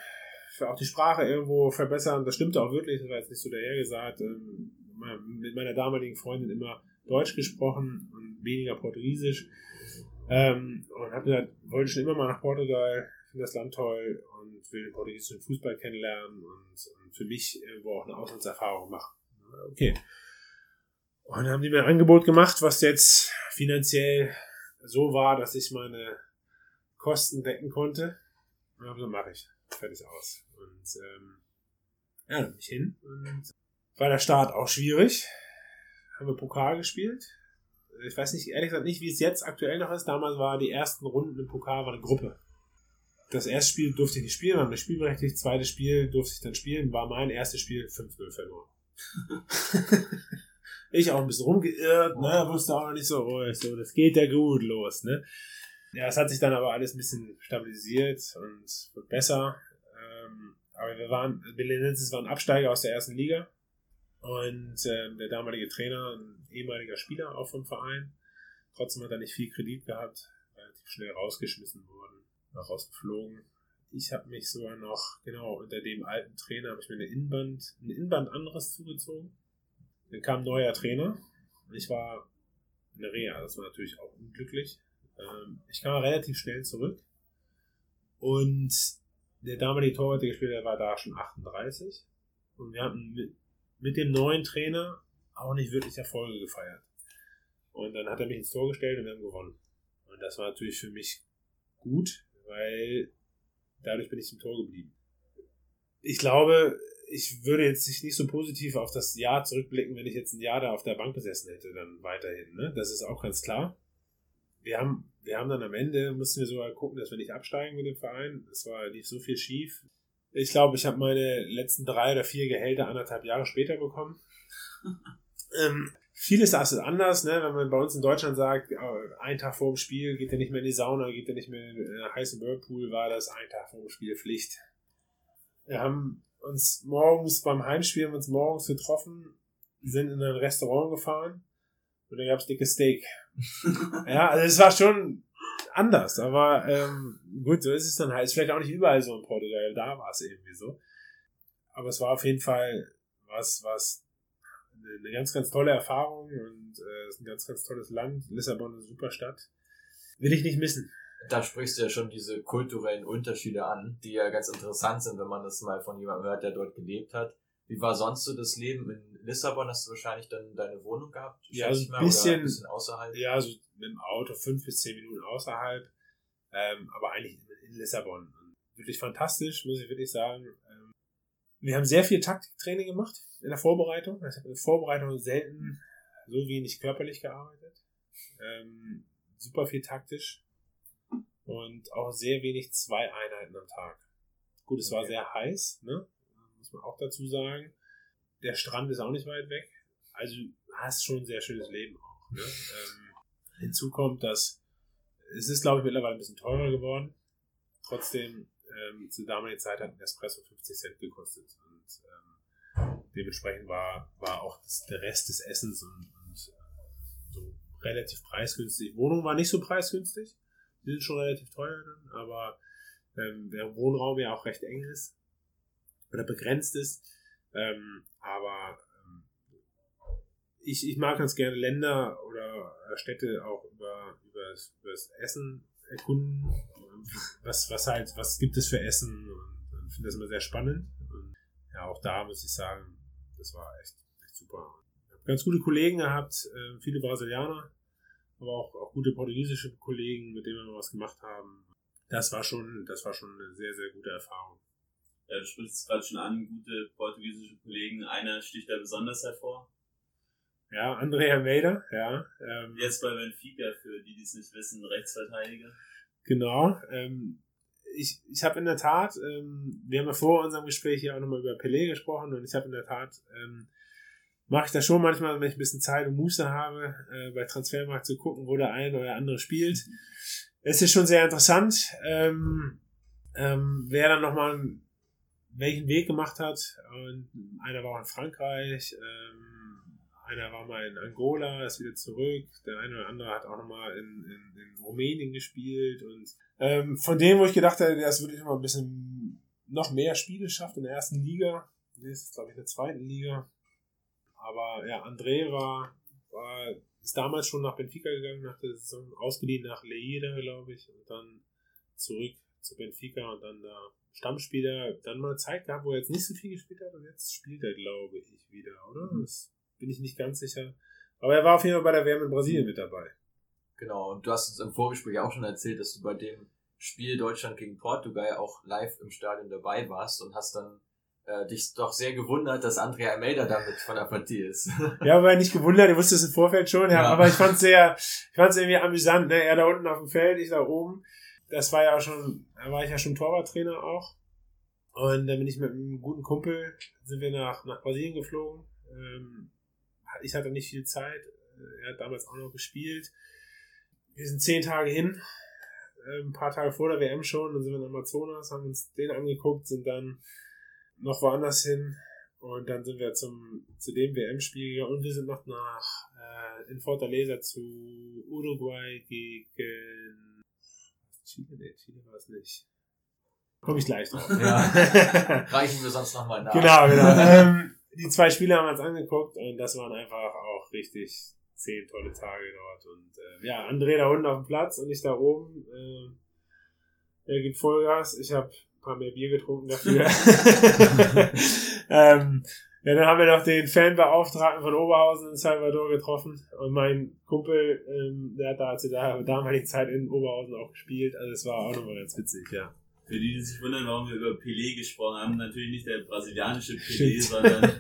auch die Sprache irgendwo verbessern. Das stimmte auch wirklich, das war jetzt nicht so dahergesagt. Ähm, mit meiner damaligen Freundin immer Deutsch gesprochen und weniger Portugiesisch. Ähm, und habe gesagt, wollte schon immer mal nach Portugal, finde das Land toll und will den portugiesischen Fußball kennenlernen und, und für mich irgendwo auch eine Auslandserfahrung machen. Okay. Und dann haben die mir ein Angebot gemacht, was jetzt finanziell so war, dass ich meine Kosten decken konnte. Und dann so mache ich. Fertig aus. Und ähm, ja, dann bin ich hin. Und war der Start auch schwierig. Haben wir Pokal gespielt. Ich weiß nicht, ehrlich gesagt nicht, wie es jetzt aktuell noch ist. Damals war die ersten Runden im Pokal war eine Gruppe. Das erste Spiel durfte ich nicht spielen, war mir spielberechtigt. Zweites Spiel durfte ich dann spielen. War mein erstes Spiel 5-0 verloren. Ich auch ein bisschen rumgeirrt, ne, wusste auch noch nicht so, oh, so, das geht ja gut los, ne. Ja, es hat sich dann aber alles ein bisschen stabilisiert und wird besser. Ähm, aber wir waren, Belenenses waren Absteiger aus der ersten Liga. Und äh, der damalige Trainer, ein ehemaliger Spieler auch vom Verein, trotzdem hat er nicht viel Kredit gehabt, relativ schnell rausgeschmissen worden, noch rausgeflogen. Ich habe mich sogar noch, genau, unter dem alten Trainer habe ich mir eine Innenband, ein Innenband anderes zugezogen. Dann kam ein neuer Trainer. Ich war in der Reha, das war natürlich auch unglücklich. Ähm, ich kam relativ schnell zurück. Und der damalige Torwart, der gespielt hat, war da schon 38. Und wir hatten mit, mit dem neuen Trainer auch nicht wirklich Erfolge gefeiert. Und dann hat er mich ins Tor gestellt und wir haben gewonnen. Und das war natürlich für mich gut, weil dadurch bin ich im Tor geblieben. Ich glaube, ich würde jetzt nicht so positiv auf das Jahr zurückblicken, wenn ich jetzt ein Jahr da auf der Bank gesessen hätte, dann weiterhin. Ne? Das ist auch ganz klar. Wir haben, wir haben dann am Ende, mussten wir sogar gucken, dass wir nicht absteigen mit dem Verein. Es war, lief so viel schief. Ich glaube, ich habe meine letzten drei oder vier Gehälter anderthalb Jahre später bekommen. ähm, vieles ist anders, ne? wenn man bei uns in Deutschland sagt, ein Tag vor dem Spiel geht er nicht mehr in die Sauna, geht er nicht mehr in den heißen Whirlpool, war das ein Tag vor dem Spiel Pflicht. Wir haben uns morgens beim Heimspiel haben uns morgens getroffen, sind in ein Restaurant gefahren und da gab es dickes Steak. ja, also es war schon anders, aber ähm, gut, so ist es dann halt. Ist vielleicht auch nicht überall so in Portugal, da war es irgendwie so. Aber es war auf jeden Fall was, was eine ganz, ganz tolle Erfahrung und äh, ist ein ganz, ganz tolles Land. Lissabon ist eine super Stadt. Will ich nicht missen. Da sprichst du ja schon diese kulturellen Unterschiede an, die ja ganz interessant sind, wenn man das mal von jemandem hört, der dort gelebt hat. Wie war sonst so das Leben in Lissabon? Hast du wahrscheinlich dann deine Wohnung gehabt? Ja, also ein bisschen, ein bisschen außerhalb. Ja, also mit dem Auto fünf bis zehn Minuten außerhalb, ähm, aber eigentlich in Lissabon. Wirklich fantastisch, muss ich wirklich sagen. Ähm, wir haben sehr viel Taktiktraining gemacht in der Vorbereitung. Ich habe in der Vorbereitung selten so wenig körperlich gearbeitet. Ähm, super viel taktisch und auch sehr wenig zwei Einheiten am Tag. Gut, es war sehr heiß, ne? muss man auch dazu sagen. Der Strand ist auch nicht weit weg. Also du hast schon ein sehr schönes Leben auch. Ne? Ähm, hinzu kommt, dass es ist, glaube ich, mittlerweile ein bisschen teurer geworden. Trotzdem, ähm, zur damaligen Zeit hat ein Espresso 50 Cent gekostet. Und ähm, dementsprechend war, war auch das, der Rest des Essens und, und äh, so relativ preisgünstig. Wohnung war nicht so preisgünstig. Die sind schon relativ teuer dann, aber ähm, der Wohnraum ja auch recht eng ist oder begrenzt ist. Ähm, aber ähm, ich, ich mag ganz gerne Länder oder Städte auch über, über, über das Essen erkunden. Was, was halt, was gibt es für Essen? Und, und finde das immer sehr spannend. Und ja, auch da muss ich sagen, das war echt, echt super. Ich habe ganz gute Kollegen gehabt, äh, viele Brasilianer, aber auch, auch gute portugiesische Kollegen, mit denen wir was gemacht haben. Das war schon, das war schon eine sehr, sehr gute Erfahrung. Ja, du sprichst es gerade schon an, gute portugiesische Kollegen. Einer sticht da besonders hervor. Ja, André Almeida, ja. Ähm, Jetzt bei Benfica, für die, die es nicht wissen, Rechtsverteidiger. Genau. Ähm, ich ich habe in der Tat, ähm, wir haben ja vor unserem Gespräch hier auch nochmal über Pelé gesprochen und ich habe in der Tat, ähm, mache ich das schon manchmal, wenn ich ein bisschen Zeit und Muße habe, äh, bei Transfermarkt zu gucken, wo der eine oder andere spielt. Es ist schon sehr interessant, ähm, ähm, wer dann nochmal welchen Weg gemacht hat. Und einer war in Frankreich, ähm, einer war mal in Angola, ist wieder zurück. Der eine oder andere hat auch nochmal in, in, in Rumänien gespielt. Und ähm, von dem, wo ich gedacht hätte, der ist wirklich noch ein bisschen noch mehr Spiele schafft in der ersten Liga. Der ist, glaube ich, in der zweiten Liga. Aber ja, André war, war ist damals schon nach Benfica gegangen, nach der Saison, ausgeliehen nach Leida, glaube ich, und dann zurück zu Benfica und dann da Stammspieler dann mal Zeit gehabt, wo er jetzt nicht so viel gespielt hat und jetzt spielt er, glaube ich, wieder, oder? Mhm. Das bin ich nicht ganz sicher. Aber er war auf jeden Fall bei der WM in Brasilien mit dabei. Genau, und du hast uns im Vorgespräch auch schon erzählt, dass du bei dem Spiel Deutschland gegen Portugal auch live im Stadion dabei warst und hast dann äh, dich doch sehr gewundert, dass Andrea Almeida damit von der Partie ist. ja, aber nicht gewundert, ich wusste es im Vorfeld schon, ja, ja. aber ich fand es sehr, ich fand es irgendwie amüsant, ne? Er da unten auf dem Feld, ich da oben das war ja auch schon, da war ich ja schon Torwarttrainer auch. Und dann bin ich mit einem guten Kumpel, sind wir nach, nach Brasilien geflogen. Ähm, ich hatte nicht viel Zeit. Er hat damals auch noch gespielt. Wir sind zehn Tage hin, äh, ein paar Tage vor der WM schon, dann sind wir in Amazonas, haben uns den angeguckt, sind dann noch woanders hin und dann sind wir zum, zu dem WM-Spiel gegangen und wir sind noch nach äh, in Fortaleza zu Uruguay gegen Chile? Nee, Chile war es nicht. Komme ich gleich drauf. Ja. Reichen wir sonst nochmal nach. Genau, genau. ähm, die zwei Spiele haben wir uns angeguckt und das waren einfach auch richtig zehn tolle Tage dort. Und äh, ja, André da unten auf dem Platz und ich da oben. Äh, er gibt Vollgas. Ich habe paar mehr Bier getrunken dafür. ähm, ja, dann haben wir noch den Fanbeauftragten von Oberhausen in Salvador getroffen. Und mein Kumpel, ähm, der hat da zu der damaligen Zeit in Oberhausen auch gespielt. Also es war auch nochmal ganz witzig, ja. Für die, die sich wundern, warum wir über Pelé gesprochen haben, natürlich nicht der brasilianische Pelé, sondern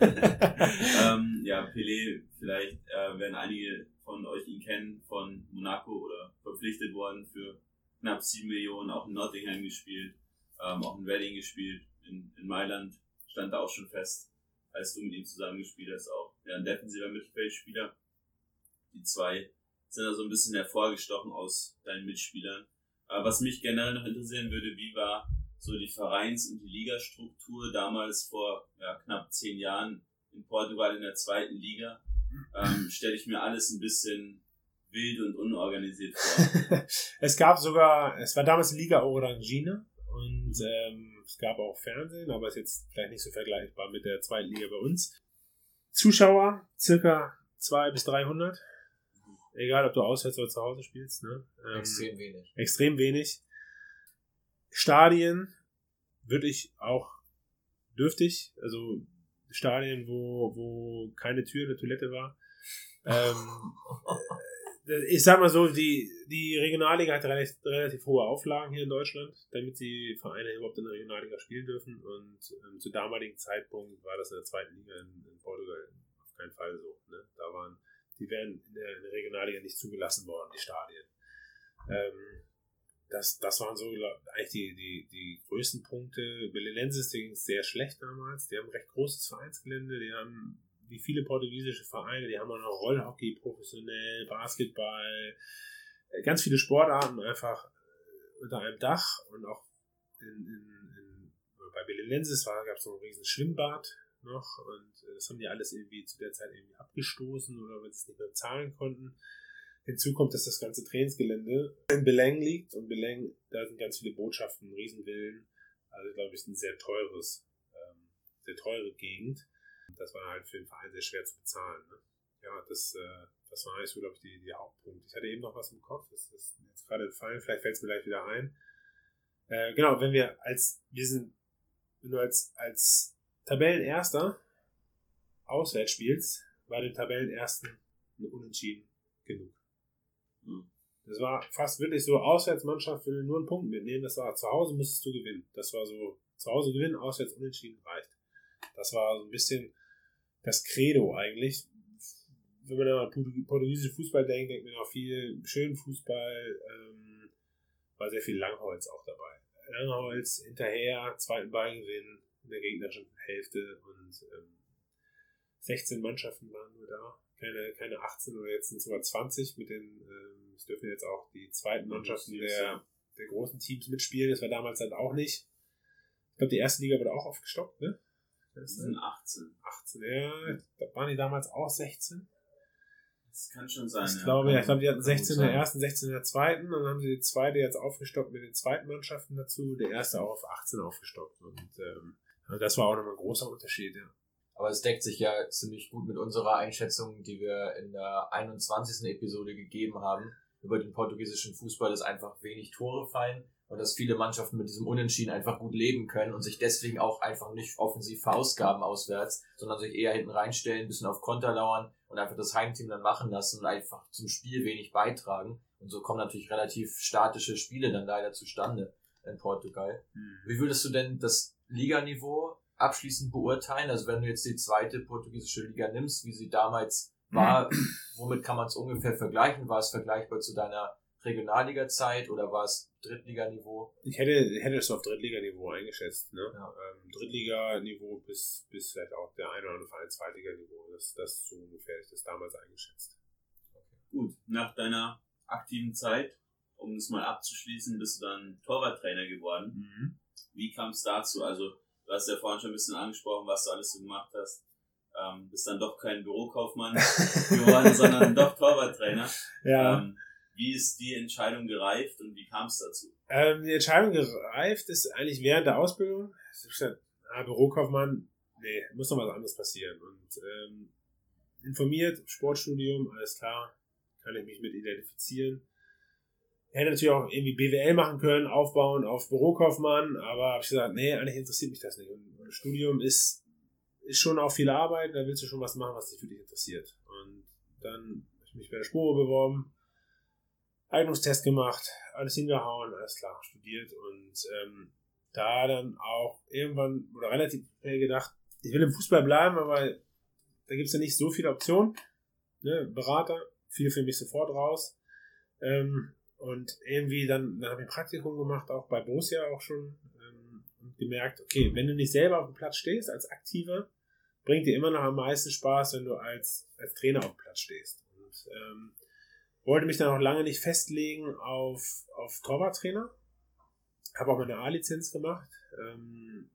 ähm, ja, Pelé, vielleicht äh, werden einige von euch ihn kennen, von Monaco oder verpflichtet worden für knapp 7 Millionen, auch in Nottingham gespielt, ähm, auch in Reading gespielt, in, in Mailand stand da auch schon fest als du mit ihm zusammengespielt hast auch. Ja, ein defensiver Mittelfeldspieler. Die zwei sind da so ein bisschen hervorgestochen aus deinen Mitspielern. Aber was mich generell noch interessieren würde, wie war so die Vereins- und die Ligastruktur damals vor ja, knapp zehn Jahren in Portugal in der zweiten Liga? Ähm, Stelle ich mir alles ein bisschen wild und unorganisiert vor. es gab sogar, es war damals Liga Orangina und ähm, es gab auch Fernsehen, aber ist jetzt vielleicht nicht so vergleichbar mit der zweiten Liga bei uns. Zuschauer, circa 200 bis 300 Egal, ob du auswärts oder zu Hause spielst. Ne? Ähm, extrem wenig. Extrem wenig. Stadien würde ich auch dürftig, also Stadien, wo, wo keine Tür, eine Toilette war. Ähm, äh, ich sag mal so, die, die Regionalliga hat relativ, relativ hohe Auflagen hier in Deutschland, damit die Vereine überhaupt in der Regionalliga spielen dürfen. Und ähm, zu damaligen Zeitpunkt war das in der zweiten Liga in, in Portugal auf keinen Fall so. Ne? Da waren, die wären in der, in der Regionalliga nicht zugelassen worden, die Stadien. Ähm, das, das waren so eigentlich die, die, die größten Punkte. Belenenses ging sehr schlecht damals. Die haben ein recht großes Vereinsgelände. Die haben, wie viele portugiesische Vereine, die haben auch noch Rollhockey professionell, Basketball, äh, ganz viele Sportarten einfach äh, unter einem Dach und auch in, in, in, bei Belenenses gab es noch ein riesen Schwimmbad noch und äh, das haben die alles irgendwie zu der Zeit irgendwie abgestoßen oder wenn sie es nicht mehr zahlen konnten. Hinzu kommt, dass das ganze Trainingsgelände in Beleng liegt und Beleng, da sind ganz viele Botschaften, Riesenvillen. Also glaube ich, ein sehr teures, ähm, sehr teure Gegend. Das war halt für den Verein sehr schwer zu bezahlen. Ne? Ja, das, äh, das war eigentlich so, glaube ich, die, die Hauptpunkte. Ich hatte eben noch was im Kopf, das ist jetzt gerade entfallen, vielleicht fällt es mir gleich wieder ein. Äh, genau, wenn wir als, wir sind, wenn du als, als Tabellenerster auswärts spielst, war dem Tabellenersten Unentschieden genug. Das war fast wirklich so, Auswärtsmannschaft will nur einen Punkt mitnehmen. Das war zu Hause musstest du gewinnen. Das war so, zu Hause gewinnen, auswärts unentschieden reicht. Das war so ein bisschen das Credo eigentlich. Wenn man an portugiesischen Fußball denkt, denkt man auch viel schönen Fußball, ähm, war sehr viel Langholz auch dabei. Langholz hinterher, zweiten Ball gewinnen in der gegnerischen Hälfte und ähm, 16 Mannschaften waren nur da keine, keine 18 oder jetzt sind es sogar 20 mit den, ähm, es dürfen jetzt auch die zweiten Mannschaften der, der großen Teams mitspielen. Das war damals halt auch nicht. Ich glaube, die erste Liga wurde auch aufgestockt, ne? Das sind 18. 18, ja. Da waren die damals auch 16. Das kann schon sein. Ich ja. glaube, ja, ich glaube, die hatten 16 in der ersten, 16 in der zweiten. Dann haben sie die zweite jetzt aufgestockt mit den zweiten Mannschaften dazu. Der erste auch auf 18 aufgestockt. Und ähm, das war auch nochmal ein großer Unterschied, ja. Aber es deckt sich ja ziemlich gut mit unserer Einschätzung, die wir in der 21. Episode gegeben haben über den portugiesischen Fußball, dass einfach wenig Tore fallen und dass viele Mannschaften mit diesem Unentschieden einfach gut leben können und sich deswegen auch einfach nicht offensiv verausgaben auswärts, sondern sich eher hinten reinstellen, ein bisschen auf Konter lauern und einfach das Heimteam dann machen lassen und einfach zum Spiel wenig beitragen. Und so kommen natürlich relativ statische Spiele dann leider zustande in Portugal. Mhm. Wie würdest du denn das Liganiveau abschließend beurteilen? Also wenn du jetzt die zweite portugiesische Liga nimmst, wie sie damals war, womit kann man es ungefähr vergleichen? War es vergleichbar zu deiner Regionalliga-Zeit oder war es Drittliganiveau? Ich hätte, hätte es auf Drittliganiveau eingeschätzt. Ne? Ja. Ähm, Drittliganiveau bis, bis vielleicht auch der eine oder andere Verein Zweitliganiveau. Das, das so ungefähr ich das damals eingeschätzt. Okay. Gut, nach deiner aktiven Zeit, um es mal abzuschließen, bist du dann Torwarttrainer geworden. Mhm. Wie kam es dazu? Also Du hast ja vorhin schon ein bisschen angesprochen, was du alles so gemacht hast. Ähm, bist dann doch kein Bürokaufmann geworden, sondern doch Torwarttrainer. Ja. Ähm, wie ist die Entscheidung gereift und wie kam es dazu? Ähm, die Entscheidung gereift ist eigentlich während der Ausbildung. Ich habe gesagt, ah, Bürokaufmann, nee, muss noch was anderes passieren. Und ähm, informiert, Sportstudium, alles klar, kann ich mich mit identifizieren hätte natürlich auch irgendwie BWL machen können, aufbauen auf Bürokaufmann, aber habe ich gesagt, nee, eigentlich interessiert mich das nicht. Und Studium ist, ist schon auch viel Arbeit, da willst du schon was machen, was dich wirklich interessiert. Und dann habe ich mich bei der Spur beworben, Eignungstest gemacht, alles hingehauen, alles klar, studiert und ähm, da dann auch irgendwann oder relativ schnell gedacht, ich will im Fußball bleiben, aber da gibt es ja nicht so viele Optionen. Ne? Berater, fiel für mich sofort raus. Ähm, und irgendwie dann, dann habe ich ein Praktikum gemacht, auch bei Borussia auch schon, ähm, und gemerkt, okay, wenn du nicht selber auf dem Platz stehst, als Aktiver, bringt dir immer noch am meisten Spaß, wenn du als, als Trainer auf dem Platz stehst. Und ähm, wollte mich dann auch lange nicht festlegen auf, auf Torwarttrainer. Habe auch meine A-Lizenz gemacht. Ähm,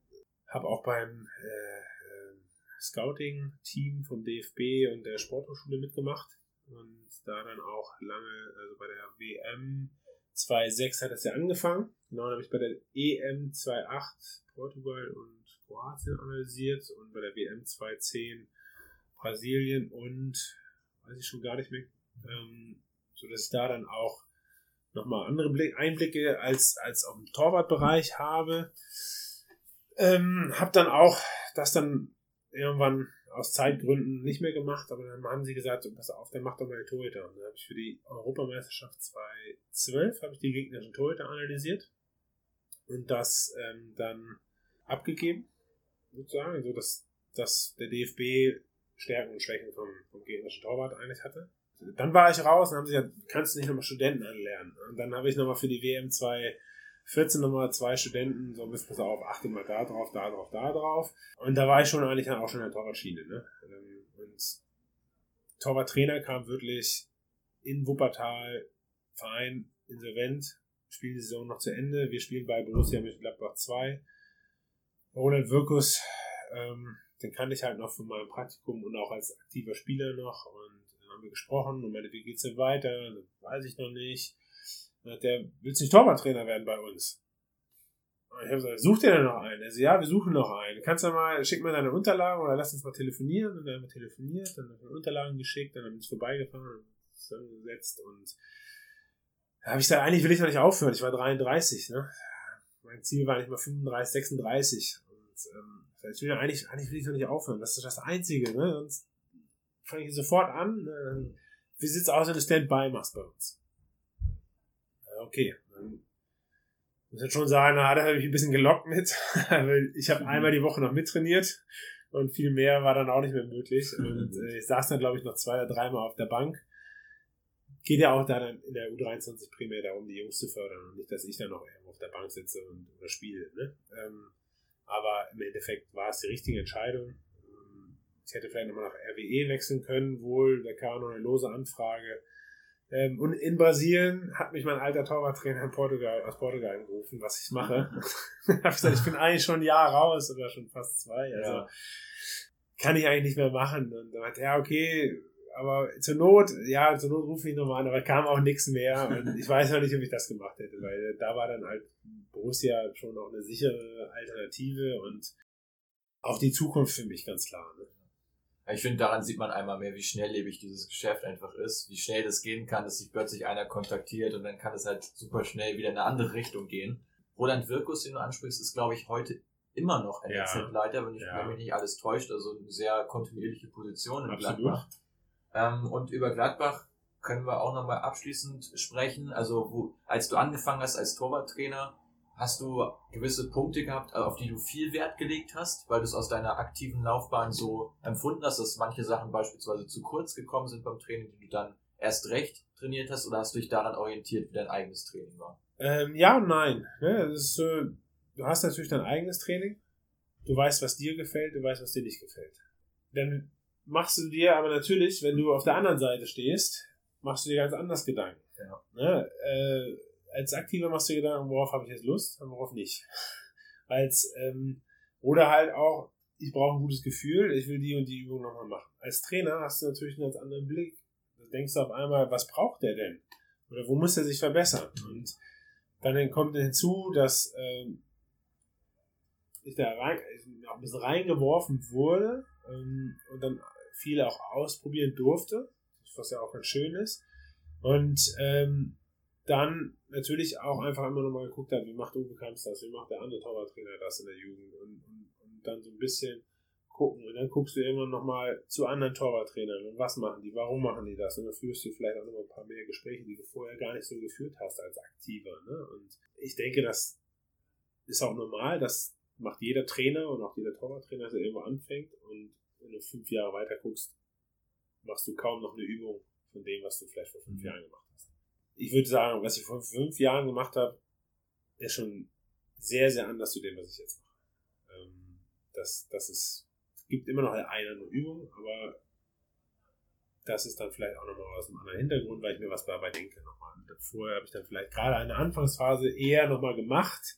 habe auch beim äh, äh, Scouting-Team vom DFB und der Sporthochschule mitgemacht und da dann auch lange, also bei der WM 2.6 hat das ja angefangen. Genau, dann habe ich bei der EM 2.8 Portugal und Kroatien analysiert und bei der WM 2.10 Brasilien und weiß ich schon gar nicht mehr, ähm, sodass ich da dann auch nochmal andere Einblicke als, als auf dem Torwartbereich habe. Ähm, hab dann auch das dann irgendwann aus Zeitgründen nicht mehr gemacht, aber dann haben sie gesagt, pass auf, dann mach doch mal die Torhüter. Und dann habe ich für die Europameisterschaft 2012 habe ich die gegnerischen Torhüter analysiert und das ähm, dann abgegeben, sozusagen, so dass, dass der DFB Stärken und Schwächen vom, vom gegnerischen Torwart eigentlich hatte. Dann war ich raus und haben sie gesagt, kannst du nicht nochmal Studenten anlernen. Und dann habe ich nochmal für die WM 2014 nochmal zwei Studenten, so ein bisschen, pass auf, achte mal da drauf, da drauf, da drauf. Und da war ich schon eigentlich auch schon in der Torwartschiene. Ne? Ähm, und Torwarttrainer kam wirklich in Wuppertal, Verein insolvent, spielen die Saison noch zu Ende. Wir spielen bei Borussia Mönchengladbach 2. Roland Wirkus, ähm, den kannte ich halt noch von meinem Praktikum und auch als aktiver Spieler noch. Und dann haben wir gesprochen und meinte, wie geht's denn weiter? Weiß ich noch nicht. Hat der, willst du nicht Torwarttrainer werden bei uns? Und ich habe gesagt, sucht ihr denn noch einen? Er so, ja, wir suchen noch einen. Kannst du mal, schick mal deine Unterlagen oder lass uns mal telefonieren. Und dann haben wir telefoniert, dann haben wir Unterlagen geschickt, dann haben wir uns vorbeigefahren und zusammengesetzt und da habe ich gesagt, eigentlich will ich noch nicht aufhören. Ich war 33, ne? Mein Ziel war nicht mal 35, 36. Und ähm, ich will eigentlich, eigentlich will ich noch nicht aufhören. Das ist das Einzige, ne? Sonst fange ich sofort an. Äh, wie sieht's aus, wenn du Standby machst bei uns? Okay. Dann muss ich schon sagen, na, da habe ich ein bisschen gelockt mit. ich habe mhm. einmal die Woche noch mittrainiert und viel mehr war dann auch nicht mehr möglich. Und äh, ich saß dann, glaube ich, noch zwei oder dreimal auf der Bank geht ja auch dann in der U23 primär darum, die Jungs zu fördern und nicht, dass ich dann noch irgendwo auf der Bank sitze und oder spiele. Ne? Ähm, aber im Endeffekt war es die richtige Entscheidung. Ich hätte vielleicht nochmal nach RWE wechseln können, wohl, da kam noch eine lose Anfrage. Ähm, und in Brasilien hat mich mein alter Torwarttrainer in Portugal, aus Portugal angerufen, was ich mache. ich gesagt, ich bin eigentlich schon ein Jahr raus oder schon fast zwei. Also ja. kann ich eigentlich nicht mehr machen. Und er meinte, ja, okay, aber zur Not, ja, zur Not rufe ich nochmal an, aber kam auch nichts mehr. Und ich weiß noch nicht, ob ich das gemacht hätte, weil da war dann halt Borussia schon auch eine sichere Alternative und auch die Zukunft für mich ganz klar. Ne? Ich finde, daran sieht man einmal mehr, wie schnelllebig dieses Geschäft einfach ist, wie schnell das gehen kann, dass sich plötzlich einer kontaktiert und dann kann es halt super schnell wieder in eine andere Richtung gehen. Roland Wirkus, den du ansprichst, ist, glaube ich, heute immer noch NLZ-Leiter, ja. wenn, ich, ja. wenn mich nicht alles täuscht, also eine sehr kontinuierliche Position in Absolut. Gladbach. Ähm, und über Gladbach können wir auch nochmal abschließend sprechen. Also, wo, als du angefangen hast als Torwarttrainer, hast du gewisse Punkte gehabt, auf die du viel Wert gelegt hast, weil du es aus deiner aktiven Laufbahn so empfunden hast, dass manche Sachen beispielsweise zu kurz gekommen sind beim Training, die du dann erst recht trainiert hast, oder hast du dich daran orientiert, wie dein eigenes Training war? Ähm, ja und nein. Ne? Das ist, äh, du hast natürlich dein eigenes Training. Du weißt, was dir gefällt, du weißt, was dir nicht gefällt. Denn machst du dir aber natürlich, wenn du auf der anderen Seite stehst, machst du dir ganz anders Gedanken. Ja. Ne? Äh, als Aktiver machst du dir Gedanken, worauf habe ich jetzt Lust und worauf nicht. Als, ähm, oder halt auch, ich brauche ein gutes Gefühl, ich will die und die Übung nochmal machen. Als Trainer hast du natürlich einen ganz anderen Blick. Da denkst du auf einmal, was braucht der denn? Oder wo muss er sich verbessern? Und dann kommt hinzu, dass ähm, ich da rein, auch ein bisschen reingeworfen wurde ähm, und dann viel auch ausprobieren durfte, was ja auch ganz schön ist. Und ähm, dann natürlich auch einfach immer nochmal geguckt hat, wie macht Uwe Kamps das, wie macht der andere Torwarttrainer das in der Jugend und, und, und dann so ein bisschen gucken. Und dann guckst du irgendwann nochmal zu anderen Torwarttrainern und was machen die, warum machen die das? Und dann führst du vielleicht auch noch ein paar mehr Gespräche, die du vorher gar nicht so geführt hast als Aktiver. Ne? Und ich denke, das ist auch normal, das macht jeder Trainer und auch jeder Torwarttrainer, dass er irgendwo anfängt und wenn du fünf Jahre weiter guckst, machst du kaum noch eine Übung von dem, was du vielleicht vor fünf mhm. Jahren gemacht hast. Ich würde sagen, was ich vor fünf Jahren gemacht habe, ist schon sehr, sehr anders zu dem, was ich jetzt mache. Ähm, das, das ist, gibt immer noch eine Übung, aber das ist dann vielleicht auch nochmal aus einem anderen Hintergrund, weil ich mir was dabei denke nochmal. Vorher habe ich dann vielleicht gerade eine Anfangsphase eher nochmal gemacht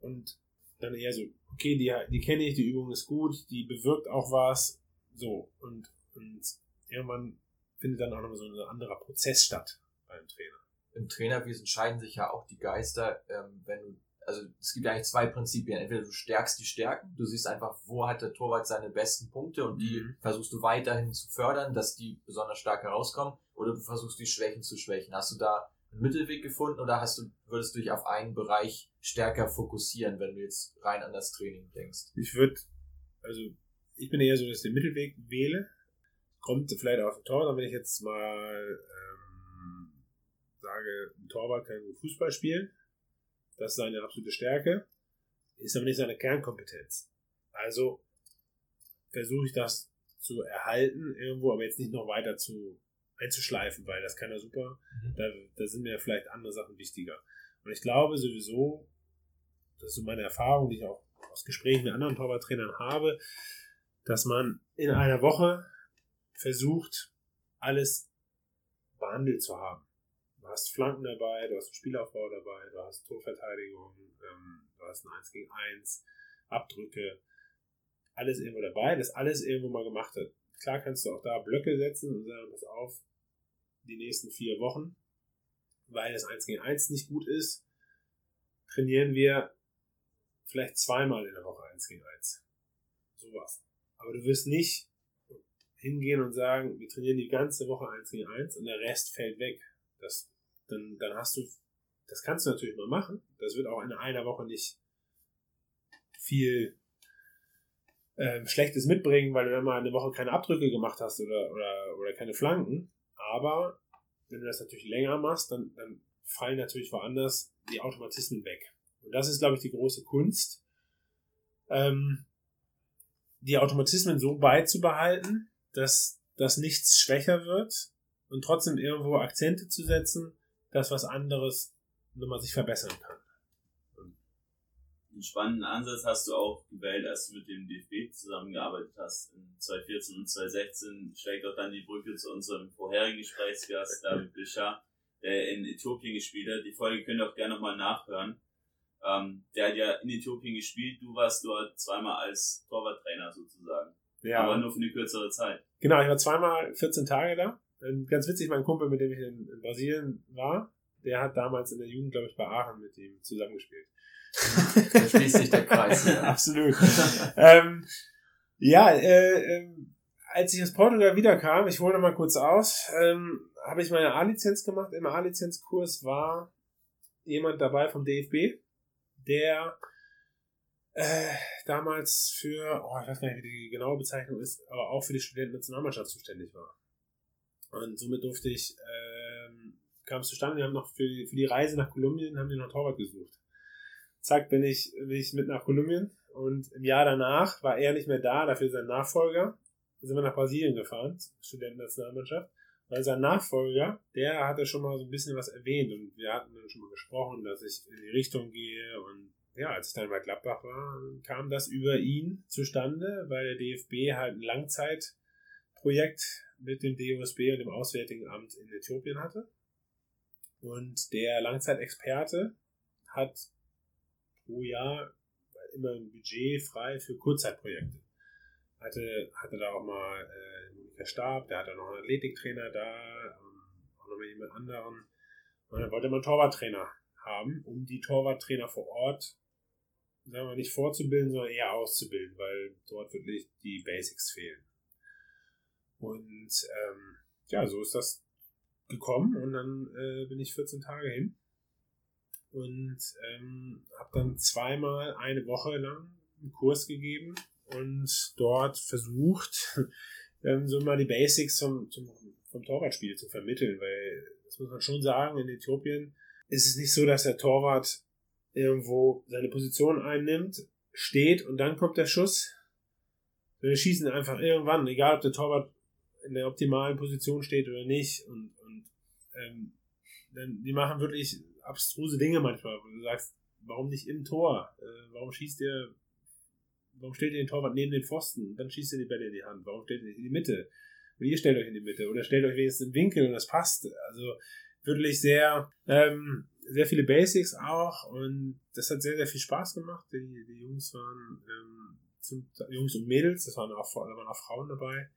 und dann eher so, okay, die, die kenne ich, die Übung ist gut, die bewirkt auch was, so, und, und irgendwann findet dann auch noch so ein anderer Prozess statt beim Trainer. Im Trainerwesen scheiden sich ja auch die Geister, ähm, wenn du, also es gibt eigentlich zwei Prinzipien. Entweder du stärkst die Stärken, du siehst einfach, wo hat der Torwart seine besten Punkte und die mhm. versuchst du weiterhin zu fördern, dass die besonders stark herauskommen. oder du versuchst die Schwächen zu schwächen? Hast du da einen Mittelweg gefunden oder hast du, würdest du dich auf einen Bereich stärker fokussieren, wenn du jetzt rein an das Training denkst? Ich würde, also ich bin eher so, dass ich den Mittelweg wähle. Kommt vielleicht auf den Torwart, wenn ich jetzt mal ähm, sage, ein Torwart kann gut Fußball spielen. Das ist seine absolute Stärke. Ist aber nicht seine Kernkompetenz. Also versuche ich das zu erhalten irgendwo, aber jetzt nicht noch weiter zu einzuschleifen, weil das kann er super. Mhm. Da, da sind mir vielleicht andere Sachen wichtiger. Und ich glaube sowieso, das ist so meine Erfahrung, die ich auch aus Gesprächen mit anderen Torwarttrainern habe, dass man in einer Woche versucht, alles behandelt zu haben. Du hast Flanken dabei, du hast einen Spielaufbau dabei, du hast Torverteidigung, ähm, du hast ein 1 gegen 1, Abdrücke, alles irgendwo dabei, das alles irgendwo mal gemacht hat. Klar kannst du auch da Blöcke setzen und sagen, pass auf, die nächsten vier Wochen, weil das 1 gegen 1 nicht gut ist, trainieren wir vielleicht zweimal in der Woche 1 gegen 1. Sowas. Aber du wirst nicht hingehen und sagen, wir trainieren die ganze Woche 1 gegen 1 und der Rest fällt weg. Das, dann, dann hast du, das kannst du natürlich mal machen. Das wird auch in einer Woche nicht viel äh, Schlechtes mitbringen, weil du dann mal eine Woche keine Abdrücke gemacht hast oder, oder, oder keine Flanken. Aber wenn du das natürlich länger machst, dann, dann fallen natürlich woanders die Automatismen weg. Und das ist, glaube ich, die große Kunst. Ähm, die Automatismen so beizubehalten, dass, dass nichts schwächer wird und trotzdem irgendwo Akzente zu setzen, dass was anderes nochmal sich verbessern kann. Einen spannenden Ansatz hast du auch gewählt, als du mit dem DFB zusammengearbeitet hast. In 2014 und 2016 schlägt auch dann die Brücke zu unserem vorherigen Gesprächsgast David Bischer, der in Äthiopien gespielt hat. Die Folge könnt ihr auch gerne nochmal nachhören. Ähm, der hat ja in Äthiopien gespielt, du warst dort zweimal als Torwarttrainer sozusagen. Ja. Aber nur für eine kürzere Zeit. Genau, ich war zweimal 14 Tage da. Ganz witzig, mein Kumpel, mit dem ich in, in Brasilien war, der hat damals in der Jugend, glaube ich, bei Aachen mit ihm zusammengespielt. da schließt sich der Kreis. Ja. Absolut. ähm, ja, äh, äh, als ich aus Portugal wiederkam, ich hole mal kurz aus, ähm, habe ich meine A-Lizenz gemacht. Im A-Lizenzkurs war jemand dabei vom DFB, der äh, damals für, oh, ich weiß gar nicht, wie die genaue Bezeichnung ist, aber auch für die Studentennationalmannschaft zuständig war. Und somit durfte ich, ähm, kam es zustande, wir haben noch für, für die Reise nach Kolumbien, haben die noch Torwart gesucht. Zack, bin ich, bin ich mit nach Kolumbien und im Jahr danach war er nicht mehr da, dafür sein Nachfolger. Da sind wir nach Brasilien gefahren, Studentennationalmannschaft. Weil sein Nachfolger, der hatte schon mal so ein bisschen was erwähnt und wir hatten dann schon mal gesprochen, dass ich in die Richtung gehe und ja, als ich dann bei Gladbach war, kam das über ihn zustande, weil der DFB halt ein Langzeitprojekt mit dem DOSB und dem Auswärtigen Amt in Äthiopien hatte. Und der Langzeitexperte hat pro Jahr immer ein Budget frei für Kurzzeitprojekte. Hatte, hatte da auch mal äh, Monika Stab, der hatte noch einen Athletiktrainer da, ähm, auch noch mal jemand anderen. Und dann wollte man Torwarttrainer haben, um die Torwarttrainer vor Ort, sagen wir nicht vorzubilden, sondern eher auszubilden, weil dort wirklich die Basics fehlen. Und ähm, ja, so ist das gekommen und dann äh, bin ich 14 Tage hin und ähm, habe dann zweimal eine Woche lang einen Kurs gegeben und dort versucht, ähm, so mal die Basics vom, zum, vom Torwartspiel zu vermitteln, weil das muss man schon sagen, in Äthiopien ist es nicht so, dass der Torwart irgendwo seine Position einnimmt, steht und dann kommt der Schuss. Wir schießen einfach irgendwann, egal ob der Torwart in der optimalen Position steht oder nicht. Und, und ähm, dann, die machen wirklich abstruse Dinge manchmal, wo du sagst, warum nicht im Tor? Äh, warum schießt ihr, warum stellt ihr den Torwart neben den Pfosten? Dann schießt ihr die Bälle in die Hand. Warum stellt ihr nicht in die Mitte? Und ihr stellt euch in die Mitte oder stellt euch wenigstens im Winkel und das passt. Also wirklich sehr, ähm, sehr viele Basics auch und das hat sehr, sehr viel Spaß gemacht. Die, die Jungs waren ähm, zum, Jungs und Mädels, das waren auch, da waren auch Frauen dabei.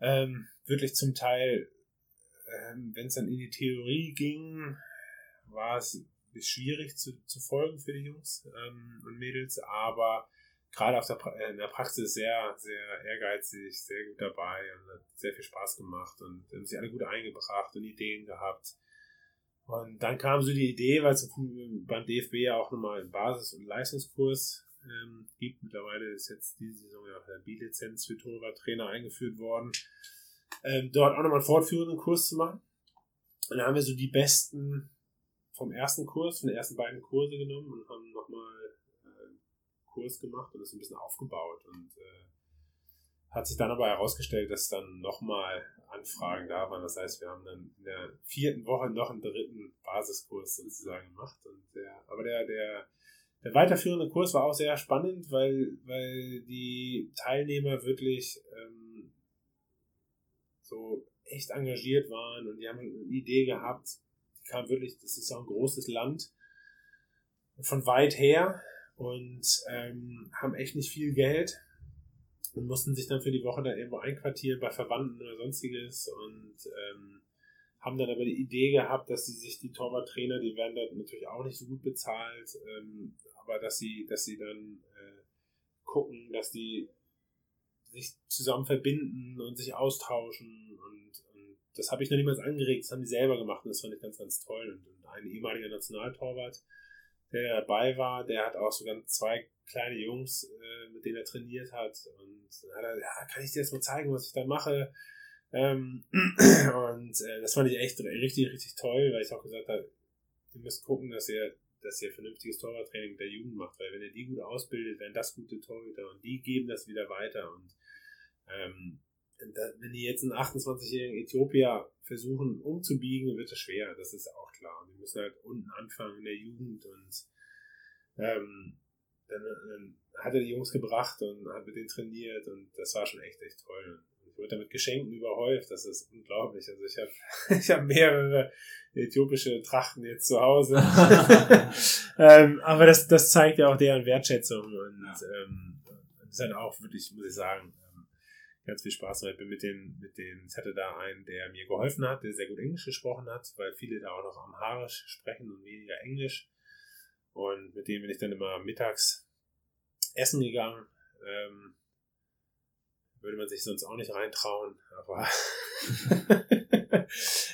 Ähm, wirklich zum Teil, ähm, wenn es dann in die Theorie ging, war es schwierig zu, zu folgen für die Jungs ähm, und Mädels, aber gerade auf der, in der Praxis sehr, sehr ehrgeizig, sehr gut dabei und hat sehr viel Spaß gemacht und haben sich alle gut eingebracht und Ideen gehabt. Und dann kam so die Idee, weil es beim DFB ja auch nochmal einen Basis- und Leistungskurs ähm, gibt. Mittlerweile ist jetzt diese Saison ja auch der B-Lizenz für Torwarttrainer eingeführt worden. Ähm, dort auch nochmal einen fortführenden Kurs zu machen. Und da haben wir so die besten vom ersten Kurs, von den ersten beiden Kurse genommen und haben nochmal äh, Kurs gemacht und das ein bisschen aufgebaut. Und äh, hat sich dann aber herausgestellt, dass dann nochmal Anfragen da waren. Das heißt, wir haben dann in der vierten Woche noch einen dritten Basiskurs sozusagen gemacht. Und der, aber der, der, der weiterführende Kurs war auch sehr spannend, weil, weil die Teilnehmer wirklich ähm, so echt engagiert waren und die haben eine Idee gehabt, kam wirklich, das ist ja ein großes Land, von weit her und ähm, haben echt nicht viel Geld und mussten sich dann für die Woche da irgendwo einquartieren bei Verwandten oder sonstiges und ähm, haben dann aber die Idee gehabt, dass sie sich die Torwarttrainer, die werden dort natürlich auch nicht so gut bezahlt, ähm, aber dass sie, dass sie dann äh, gucken, dass die sich zusammen verbinden und sich austauschen und das habe ich noch niemals angeregt, das haben die selber gemacht und das fand ich ganz, ganz toll. Und, und ein ehemaliger Nationaltorwart, der dabei war, der hat auch so ganz zwei kleine Jungs, äh, mit denen er trainiert hat. Und dann hat er, ja, kann ich dir jetzt mal zeigen, was ich da mache? Ähm, und äh, das fand ich echt richtig, richtig toll, weil ich auch gesagt habe, ihr müsst gucken, dass ihr, dass ihr vernünftiges Torwarttraining der Jugend macht, weil wenn ihr die gut ausbildet, werden das gute Torhüter und die geben das wieder weiter. Und ähm, wenn die jetzt einen 28-jährigen Äthiopier versuchen umzubiegen, wird das schwer, das ist auch klar. Und die müssen halt unten anfangen in der Jugend und ähm, dann, dann hat er die Jungs gebracht und hat mit denen trainiert und das war schon echt, echt toll. Ich wurde damit Geschenken überhäuft, das ist unglaublich. Also ich habe ich hab mehrere äthiopische Trachten jetzt zu Hause. ähm, aber das, das zeigt ja auch deren Wertschätzung und ähm, das ist halt auch wirklich, muss ich sagen, ganz viel Spaß damit. Bin mit den, mit den, ich hatte da einen, der mir geholfen hat, der sehr gut Englisch gesprochen hat, weil viele da auch noch Amharisch sprechen und weniger Englisch. Und mit dem bin ich dann immer mittags essen gegangen. Ähm, würde man sich sonst auch nicht reintrauen, aber